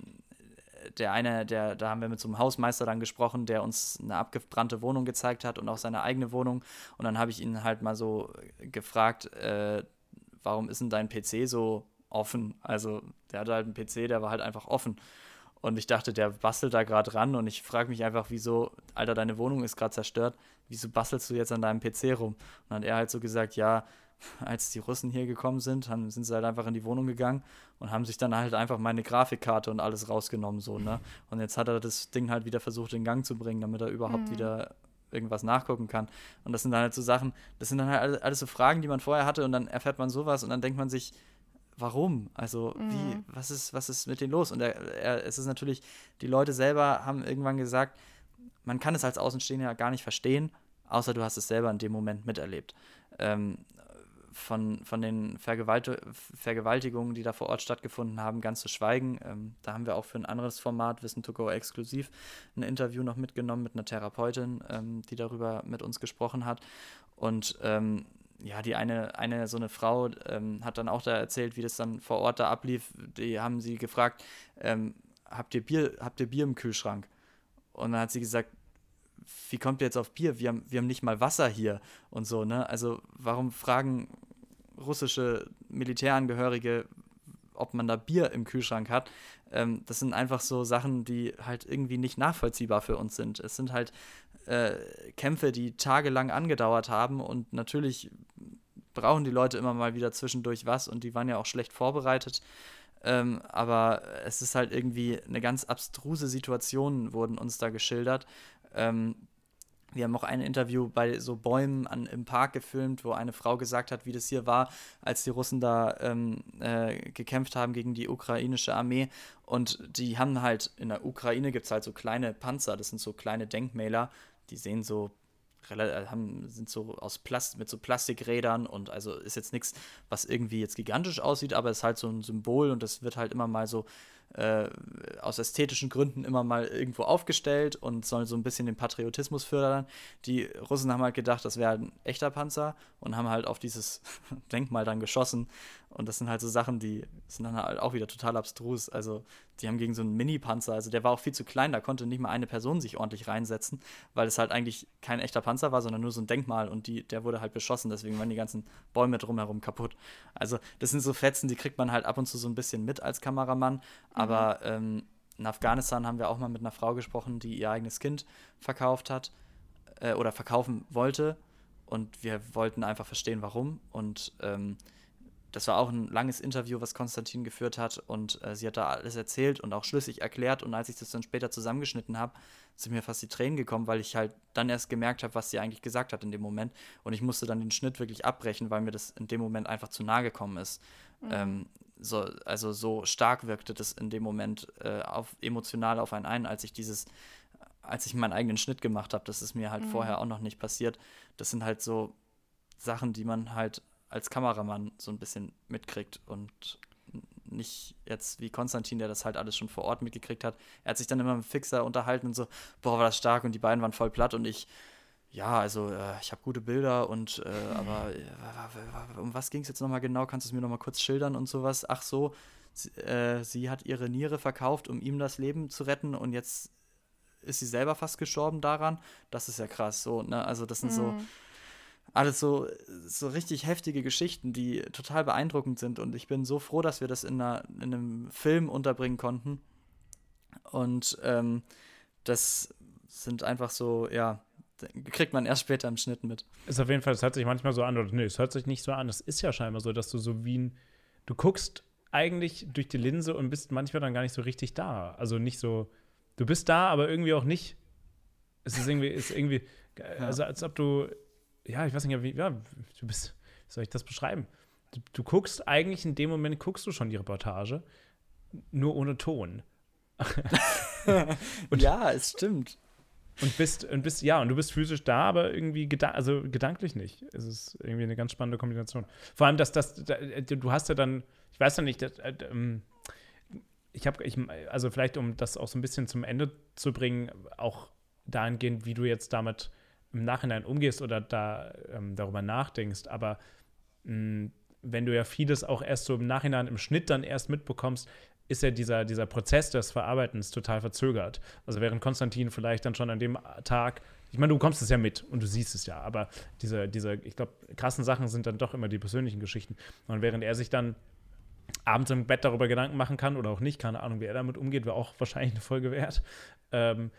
Speaker 1: der eine, der, da haben wir mit so einem Hausmeister dann gesprochen, der uns eine abgebrannte Wohnung gezeigt hat und auch seine eigene Wohnung. Und dann habe ich ihn halt mal so gefragt, äh, warum ist denn dein PC so offen? Also der hatte halt einen PC, der war halt einfach offen. Und ich dachte, der bastelt da gerade ran und ich frage mich einfach, wieso, Alter, deine Wohnung ist gerade zerstört, wieso bastelst du jetzt an deinem PC rum? Und dann hat er halt so gesagt, ja, als die Russen hier gekommen sind, haben, sind sie halt einfach in die Wohnung gegangen und haben sich dann halt einfach meine Grafikkarte und alles rausgenommen, so, ne? Und jetzt hat er das Ding halt wieder versucht in Gang zu bringen, damit er überhaupt mhm. wieder irgendwas nachgucken kann. Und das sind dann halt so Sachen, das sind dann halt alles, so Fragen, die man vorher hatte und dann erfährt man sowas und dann denkt man sich, warum? Also, mhm. wie, was ist, was ist mit denen los? Und er, er, es ist natürlich, die Leute selber haben irgendwann gesagt, man kann es als Außenstehender gar nicht verstehen, außer du hast es selber in dem Moment miterlebt. Ähm, von, von den Vergewalt Vergewaltigungen, die da vor Ort stattgefunden haben, ganz zu schweigen. Ähm, da haben wir auch für ein anderes Format, Wissen to Go exklusiv, ein Interview noch mitgenommen mit einer Therapeutin, ähm, die darüber mit uns gesprochen hat. Und ähm, ja, die eine, eine so eine Frau ähm, hat dann auch da erzählt, wie das dann vor Ort da ablief. Die haben sie gefragt, ähm, habt ihr Bier, habt ihr Bier im Kühlschrank? Und dann hat sie gesagt, wie kommt ihr jetzt auf Bier? Wir haben, wir haben nicht mal Wasser hier und so, ne? Also warum fragen russische Militärangehörige, ob man da Bier im Kühlschrank hat? Ähm, das sind einfach so Sachen, die halt irgendwie nicht nachvollziehbar für uns sind. Es sind halt äh, Kämpfe, die tagelang angedauert haben und natürlich brauchen die Leute immer mal wieder zwischendurch was und die waren ja auch schlecht vorbereitet. Ähm, aber es ist halt irgendwie eine ganz abstruse Situation, wurden uns da geschildert. Ähm, wir haben auch ein Interview bei so Bäumen an, im Park gefilmt, wo eine Frau gesagt hat, wie das hier war, als die Russen da ähm, äh, gekämpft haben gegen die ukrainische Armee. Und die haben halt, in der Ukraine gibt es halt so kleine Panzer, das sind so kleine Denkmäler, die sehen so äh, haben, sind so aus Plast mit so Plastikrädern und also ist jetzt nichts, was irgendwie jetzt gigantisch aussieht, aber ist halt so ein Symbol und das wird halt immer mal so äh, aus ästhetischen Gründen immer mal irgendwo aufgestellt und soll so ein bisschen den Patriotismus fördern. Die Russen haben halt gedacht, das wäre ein echter Panzer und haben halt auf dieses Denkmal dann geschossen. Und das sind halt so Sachen, die sind dann halt auch wieder total abstrus. Also die haben gegen so einen Mini-Panzer, also der war auch viel zu klein, da konnte nicht mal eine Person sich ordentlich reinsetzen, weil es halt eigentlich kein echter Panzer war, sondern nur so ein Denkmal und die, der wurde halt beschossen, deswegen waren die ganzen Bäume drumherum kaputt. Also das sind so Fetzen, die kriegt man halt ab und zu so ein bisschen mit als Kameramann. Aber ähm, in Afghanistan haben wir auch mal mit einer Frau gesprochen, die ihr eigenes Kind verkauft hat äh, oder verkaufen wollte. Und wir wollten einfach verstehen, warum. Und ähm, das war auch ein langes Interview, was Konstantin geführt hat. Und äh, sie hat da alles erzählt und auch schlüssig erklärt. Und als ich das dann später zusammengeschnitten habe, sind mir fast die Tränen gekommen, weil ich halt dann erst gemerkt habe, was sie eigentlich gesagt hat in dem Moment. Und ich musste dann den Schnitt wirklich abbrechen, weil mir das in dem Moment einfach zu nahe gekommen ist. Mhm. Ähm, so, also so stark wirkte das in dem Moment äh, auf, emotional auf einen ein, als ich dieses als ich meinen eigenen Schnitt gemacht habe, das ist mir halt mhm. vorher auch noch nicht passiert. Das sind halt so Sachen, die man halt als Kameramann so ein bisschen mitkriegt und nicht jetzt wie Konstantin, der das halt alles schon vor Ort mitgekriegt hat. Er hat sich dann immer mit Fixer unterhalten und so, boah, war das stark und die beiden waren voll platt und ich, ja, also äh, ich habe gute Bilder und äh, aber äh, um was ging es jetzt nochmal genau? Kannst du es mir nochmal kurz schildern und sowas? Ach so, sie, äh, sie hat ihre Niere verkauft, um ihm das Leben zu retten und jetzt ist sie selber fast gestorben daran. Das ist ja krass, so, ne? Also das sind mhm. so alles so, so richtig heftige Geschichten, die total beeindruckend sind. Und ich bin so froh, dass wir das in, einer, in einem Film unterbringen konnten. Und ähm, das sind einfach so, ja, kriegt man erst später im Schnitt mit.
Speaker 2: Ist auf jeden Fall, es hört sich manchmal so an, oder nee, es hört sich nicht so an. Es ist ja scheinbar so, dass du so wie ein, du guckst eigentlich durch die Linse und bist manchmal dann gar nicht so richtig da. Also nicht so, du bist da, aber irgendwie auch nicht Es ist irgendwie, ist irgendwie, also als ob du, ja, ich weiß nicht, wie, ja, du bist, wie soll ich das beschreiben? Du, du guckst eigentlich in dem Moment, guckst du schon die Reportage, nur ohne Ton.
Speaker 1: ja, es stimmt.
Speaker 2: Und bist, und bist, ja, und du bist physisch da, aber irgendwie geda also gedanklich nicht. Es ist irgendwie eine ganz spannende Kombination. Vor allem, dass das, du hast ja dann, ich weiß ja nicht, das, äh, ähm, ich habe, ich, also vielleicht, um das auch so ein bisschen zum Ende zu bringen, auch dahingehend, wie du jetzt damit im Nachhinein umgehst oder da ähm, darüber nachdenkst, aber mh, wenn du ja vieles auch erst so im Nachhinein im Schnitt dann erst mitbekommst, ist ja dieser, dieser Prozess des Verarbeitens total verzögert. Also während Konstantin vielleicht dann schon an dem Tag, ich meine, du bekommst es ja mit und du siehst es ja, aber diese, diese ich glaube, krassen Sachen sind dann doch immer die persönlichen Geschichten. Und während er sich dann abends im Bett darüber Gedanken machen kann oder auch nicht, keine Ahnung, wie er damit umgeht, wäre auch wahrscheinlich eine Folge wert. Ähm,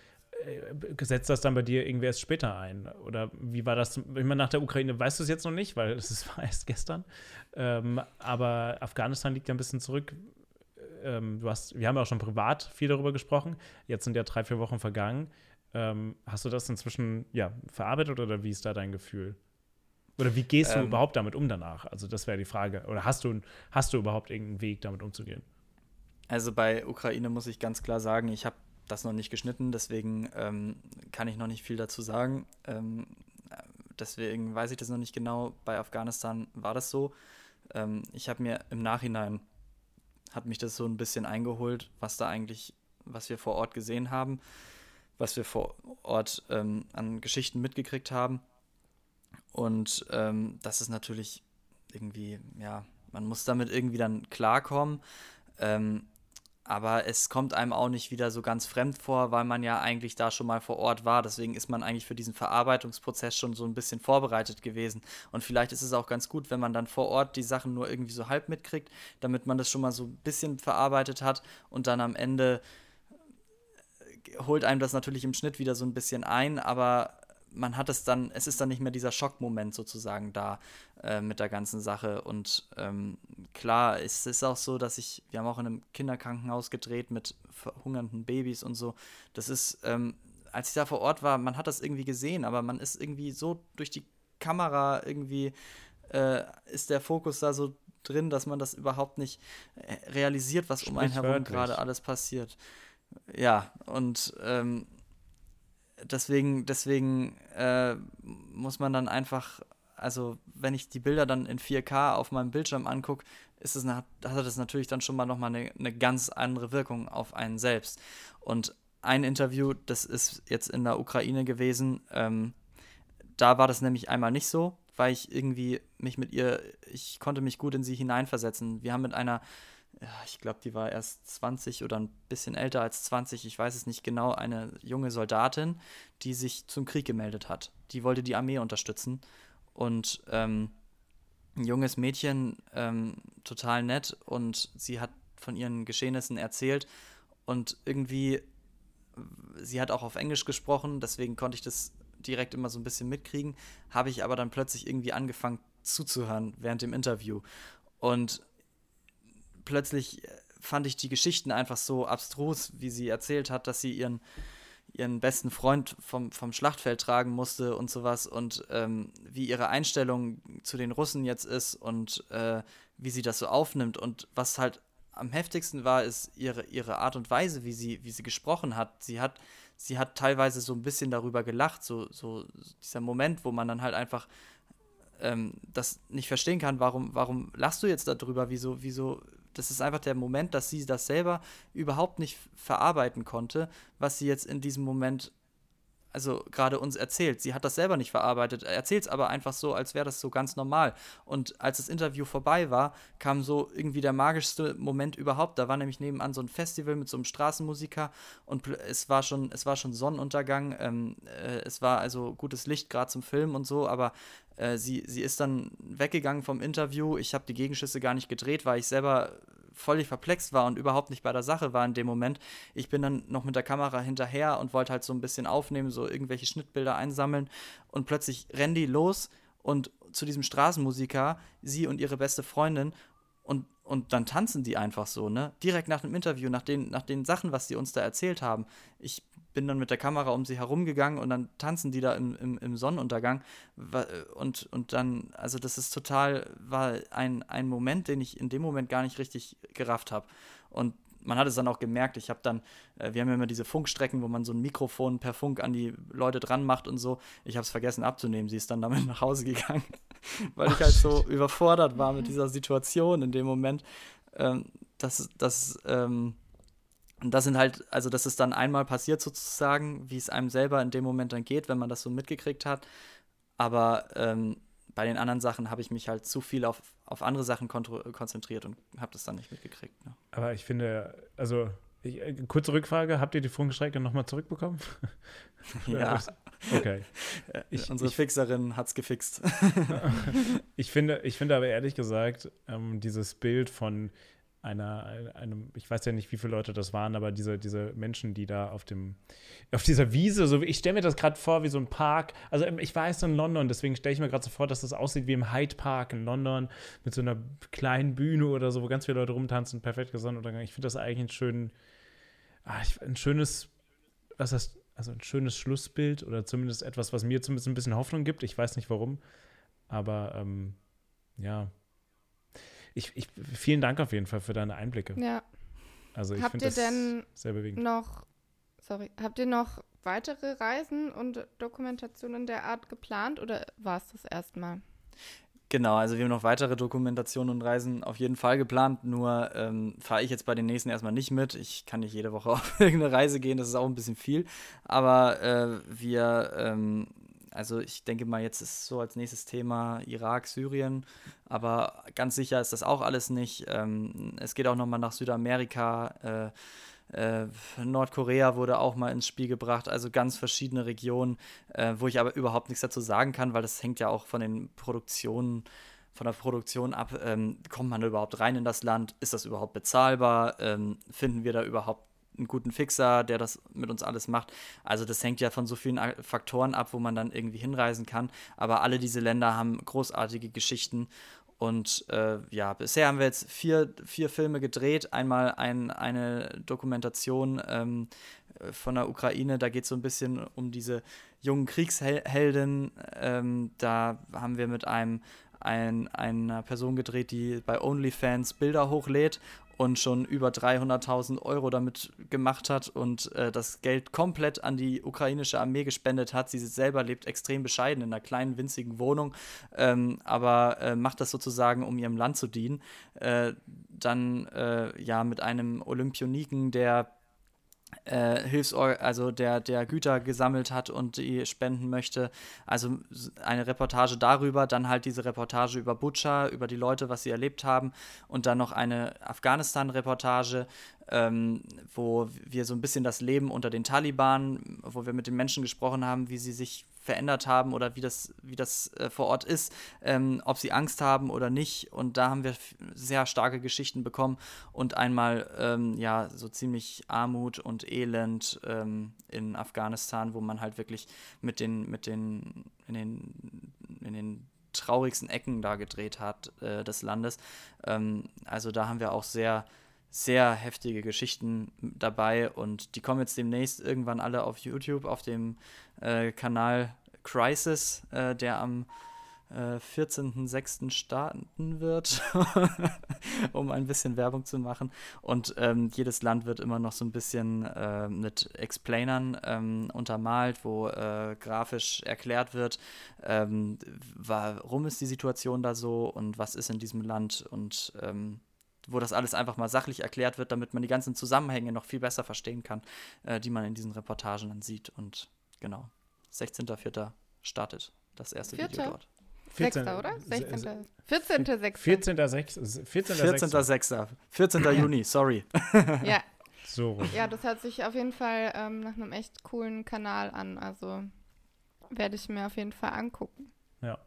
Speaker 2: äh, setzt das dann bei dir irgendwie erst später ein? Oder wie war das? Ich meine, nach der Ukraine weißt du es jetzt noch nicht, weil es war erst gestern. Ähm, aber Afghanistan liegt ja ein bisschen zurück ähm, du hast, wir haben ja auch schon privat viel darüber gesprochen. Jetzt sind ja drei, vier Wochen vergangen. Ähm, hast du das inzwischen ja, verarbeitet oder wie ist da dein Gefühl? Oder wie gehst du ähm, überhaupt damit um danach? Also, das wäre die Frage. Oder hast du, hast du überhaupt irgendeinen Weg, damit umzugehen?
Speaker 1: Also, bei Ukraine muss ich ganz klar sagen, ich habe das noch nicht geschnitten, deswegen ähm, kann ich noch nicht viel dazu sagen. Ähm, deswegen weiß ich das noch nicht genau. Bei Afghanistan war das so. Ähm, ich habe mir im Nachhinein hat mich das so ein bisschen eingeholt, was da eigentlich, was wir vor Ort gesehen haben, was wir vor Ort ähm, an Geschichten mitgekriegt haben. Und ähm, das ist natürlich irgendwie, ja, man muss damit irgendwie dann klarkommen. Ähm, aber es kommt einem auch nicht wieder so ganz fremd vor, weil man ja eigentlich da schon mal vor Ort war. Deswegen ist man eigentlich für diesen Verarbeitungsprozess schon so ein bisschen vorbereitet gewesen. Und vielleicht ist es auch ganz gut, wenn man dann vor Ort die Sachen nur irgendwie so halb mitkriegt, damit man das schon mal so ein bisschen verarbeitet hat und dann am Ende holt einem das natürlich im Schnitt wieder so ein bisschen ein, aber man hat es dann, es ist dann nicht mehr dieser Schockmoment sozusagen da äh, mit der ganzen Sache. Und ähm, klar, es ist auch so, dass ich, wir haben auch in einem Kinderkrankenhaus gedreht mit verhungernden Babys und so. Das ist, ähm, als ich da vor Ort war, man hat das irgendwie gesehen, aber man ist irgendwie so durch die Kamera irgendwie, äh, ist der Fokus da so drin, dass man das überhaupt nicht äh, realisiert, was um einen herum gerade alles passiert. Ja, und ähm, deswegen, deswegen äh, muss man dann einfach, also wenn ich die Bilder dann in 4K auf meinem Bildschirm angucke, ist es hat das natürlich dann schon mal nochmal eine, eine ganz andere Wirkung auf einen selbst. Und ein Interview, das ist jetzt in der Ukraine gewesen, ähm, da war das nämlich einmal nicht so, weil ich irgendwie mich mit ihr, ich konnte mich gut in sie hineinversetzen. Wir haben mit einer ich glaube, die war erst 20 oder ein bisschen älter als 20, ich weiß es nicht genau, eine junge Soldatin, die sich zum Krieg gemeldet hat. Die wollte die Armee unterstützen und ähm, ein junges Mädchen, ähm, total nett und sie hat von ihren Geschehnissen erzählt und irgendwie, sie hat auch auf Englisch gesprochen, deswegen konnte ich das direkt immer so ein bisschen mitkriegen, habe ich aber dann plötzlich irgendwie angefangen zuzuhören während dem Interview. Und plötzlich äh, fand ich die Geschichten einfach so abstrus, wie sie erzählt hat, dass sie ihren, ihren besten Freund vom, vom Schlachtfeld tragen musste und sowas und ähm, wie ihre Einstellung zu den Russen jetzt ist und äh, wie sie das so aufnimmt und was halt am heftigsten war, ist ihre, ihre Art und Weise, wie sie, wie sie gesprochen hat. Sie hat, sie hat teilweise so ein bisschen darüber gelacht, so, so dieser Moment, wo man dann halt einfach ähm, das nicht verstehen kann, warum, warum lachst du jetzt darüber, wieso, wieso, das ist einfach der Moment, dass sie das selber überhaupt nicht verarbeiten konnte, was sie jetzt in diesem Moment also gerade uns erzählt. Sie hat das selber nicht verarbeitet, erzählt es aber einfach so, als wäre das so ganz normal. Und als das Interview vorbei war, kam so irgendwie der magischste Moment überhaupt. Da war nämlich nebenan so ein Festival mit so einem Straßenmusiker und es war schon, es war schon Sonnenuntergang. Ähm, äh, es war also gutes Licht gerade zum Film und so, aber äh, sie, sie ist dann weggegangen vom Interview. Ich habe die Gegenschüsse gar nicht gedreht, weil ich selber völlig perplex war und überhaupt nicht bei der Sache war in dem Moment. Ich bin dann noch mit der Kamera hinterher und wollte halt so ein bisschen aufnehmen, so irgendwelche Schnittbilder einsammeln und plötzlich rennt die los und zu diesem Straßenmusiker, sie und ihre beste Freundin und, und dann tanzen die einfach so, ne? Direkt nach dem Interview, nach den, nach den Sachen, was die uns da erzählt haben. Ich bin dann mit der Kamera um sie herumgegangen und dann tanzen die da im, im, im Sonnenuntergang. Und, und dann, also das ist total, war ein, ein Moment, den ich in dem Moment gar nicht richtig gerafft habe. Und man hat es dann auch gemerkt, ich habe dann, äh, wir haben ja immer diese Funkstrecken, wo man so ein Mikrofon per Funk an die Leute dran macht und so. Ich habe es vergessen abzunehmen. Sie ist dann damit nach Hause gegangen, weil ich halt so überfordert war mit dieser Situation in dem Moment. Ähm, das, das, ähm, und das sind halt, also das ist dann einmal passiert sozusagen, wie es einem selber in dem Moment dann geht, wenn man das so mitgekriegt hat. Aber ähm, bei den anderen Sachen habe ich mich halt zu viel auf, auf andere Sachen konzentriert und habe das dann nicht mitgekriegt. Ne?
Speaker 2: Aber ich finde, also ich, äh, kurze Rückfrage, habt ihr die Funkstrecke nochmal zurückbekommen?
Speaker 1: ja.
Speaker 2: Okay.
Speaker 1: Ich, Unsere ich, Fixerin hat es gefixt.
Speaker 2: ich, finde, ich finde aber ehrlich gesagt, ähm, dieses Bild von einer, einem, ich weiß ja nicht, wie viele Leute das waren, aber diese, diese Menschen, die da auf dem, auf dieser Wiese, so ich stelle mir das gerade vor wie so ein Park. Also ähm, ich weiß in London, deswegen stelle ich mir gerade so vor, dass das aussieht wie im Hyde Park in London mit so einer kleinen Bühne oder so, wo ganz viele Leute rumtanzen, perfekt Sonnenuntergang. Ich finde das eigentlich ein schön, ah, ein schönes, was heißt, also ein schönes Schlussbild oder zumindest etwas, was mir zumindest ein bisschen Hoffnung gibt. Ich weiß nicht warum, aber ähm, ja, ich, ich, vielen Dank auf jeden Fall für deine Einblicke.
Speaker 3: Ja.
Speaker 2: Also ich finde das denn sehr bewegend.
Speaker 3: Noch, sorry, habt ihr noch weitere Reisen und Dokumentationen der Art geplant oder war es das erstmal?
Speaker 1: Genau, also wir haben noch weitere Dokumentationen und Reisen auf jeden Fall geplant, nur ähm, fahre ich jetzt bei den nächsten erstmal nicht mit. Ich kann nicht jede Woche auf irgendeine Reise gehen, das ist auch ein bisschen viel. Aber äh, wir ähm, also ich denke mal, jetzt ist so als nächstes Thema Irak, Syrien, aber ganz sicher ist das auch alles nicht. Ähm, es geht auch nochmal nach Südamerika, äh, äh, Nordkorea wurde auch mal ins Spiel gebracht, also ganz verschiedene Regionen, äh, wo ich aber überhaupt nichts dazu sagen kann, weil das hängt ja auch von den Produktionen von der Produktion ab, ähm, kommt man da überhaupt rein in das Land? Ist das überhaupt bezahlbar? Ähm, finden wir da überhaupt einen guten Fixer, der das mit uns alles macht. Also das hängt ja von so vielen Faktoren ab, wo man dann irgendwie hinreisen kann. Aber alle diese Länder haben großartige Geschichten. Und äh, ja, bisher haben wir jetzt vier, vier Filme gedreht. Einmal ein, eine Dokumentation ähm, von der Ukraine, da geht es so ein bisschen um diese jungen Kriegshelden. Ähm, da haben wir mit einem ein, einer Person gedreht, die bei OnlyFans Bilder hochlädt und schon über 300.000 Euro damit gemacht hat und äh, das Geld komplett an die ukrainische Armee gespendet hat. Sie selber lebt extrem bescheiden in einer kleinen, winzigen Wohnung, ähm, aber äh, macht das sozusagen, um ihrem Land zu dienen. Äh, dann äh, ja mit einem Olympioniken, der äh, also der, der Güter gesammelt hat und die spenden möchte. Also eine Reportage darüber, dann halt diese Reportage über Butcher, über die Leute, was sie erlebt haben und dann noch eine Afghanistan-Reportage, ähm, wo wir so ein bisschen das Leben unter den Taliban, wo wir mit den Menschen gesprochen haben, wie sie sich verändert haben oder wie das, wie das äh, vor Ort ist, ähm, ob sie Angst haben oder nicht. Und da haben wir sehr starke Geschichten bekommen und einmal ähm, ja so ziemlich Armut und Elend ähm, in Afghanistan, wo man halt wirklich mit den, mit den, in den, in den traurigsten Ecken da gedreht hat äh, des Landes. Ähm, also da haben wir auch sehr sehr heftige Geschichten dabei und die kommen jetzt demnächst irgendwann alle auf YouTube, auf dem äh, Kanal Crisis, äh, der am äh, 14.06. starten wird, um ein bisschen Werbung zu machen. Und ähm, jedes Land wird immer noch so ein bisschen äh, mit Explainern ähm, untermalt, wo äh, grafisch erklärt wird, ähm, warum ist die Situation da so und was ist in diesem Land und ähm, wo das alles einfach mal sachlich erklärt wird, damit man die ganzen Zusammenhänge noch viel besser verstehen kann, äh, die man in diesen Reportagen dann sieht. Und genau, 16.04. startet das erste
Speaker 3: Vierte?
Speaker 1: Video dort.
Speaker 3: 14. 6. oder? 16. 14. 6.
Speaker 2: 14. 6. 14. 14.
Speaker 1: 6. 14. Juni, sorry.
Speaker 3: ja.
Speaker 2: So.
Speaker 3: Ja, das hört sich auf jeden Fall ähm, nach einem echt coolen Kanal an. Also werde ich mir auf jeden Fall angucken.
Speaker 2: Ja.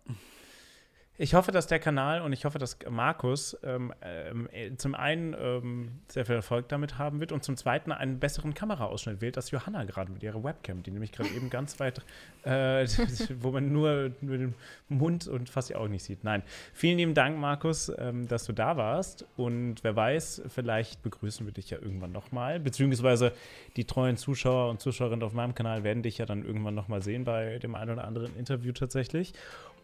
Speaker 2: Ich hoffe, dass der Kanal und ich hoffe, dass Markus ähm, ähm, äh, zum einen ähm, sehr viel Erfolg damit haben wird und zum zweiten einen besseren Kameraausschnitt wählt als Johanna gerade mit ihrer Webcam, die nämlich gerade eben ganz weit, äh, wo man nur, nur, den Mund und fast die Augen nicht sieht. Nein, vielen lieben Dank, Markus, ähm, dass du da warst und wer weiß, vielleicht begrüßen wir dich ja irgendwann nochmal, beziehungsweise die treuen Zuschauer und Zuschauerinnen auf meinem Kanal werden dich ja dann irgendwann nochmal sehen bei dem einen oder anderen Interview tatsächlich.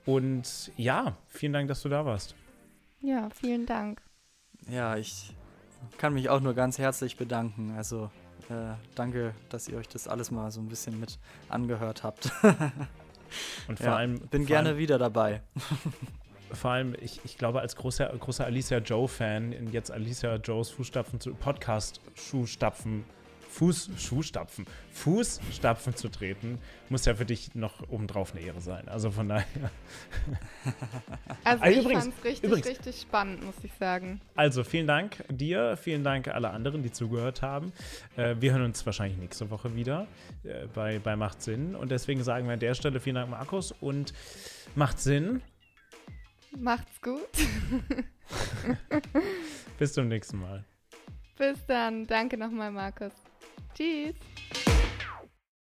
Speaker 2: Und ja, vielen Dank, dass du da warst.
Speaker 3: Ja, vielen Dank.
Speaker 1: Ja, ich kann mich auch nur ganz herzlich bedanken. Also äh, danke, dass ihr euch das alles mal so ein bisschen mit angehört habt.
Speaker 2: Und vor ja, allem.
Speaker 1: Bin
Speaker 2: vor
Speaker 1: gerne
Speaker 2: allem,
Speaker 1: wieder dabei.
Speaker 2: Vor allem, ich, ich glaube, als großer, großer Alicia Joe-Fan, jetzt Alicia Joes Fußstapfen zu Podcast-Schuhstapfen Fuß, Schuhstapfen, Fußstapfen zu treten, muss ja für dich noch obendrauf eine Ehre sein. Also von daher.
Speaker 3: Also, also ich fand es richtig, übrigens, richtig spannend, muss ich sagen.
Speaker 2: Also vielen Dank dir, vielen Dank alle anderen, die zugehört haben. Äh, wir hören uns wahrscheinlich nächste Woche wieder äh, bei, bei Macht Sinn. Und deswegen sagen wir an der Stelle vielen Dank, Markus. Und macht Sinn.
Speaker 3: Macht's gut.
Speaker 2: Bis zum nächsten Mal.
Speaker 3: Bis dann. Danke nochmal, Markus. Tschüss.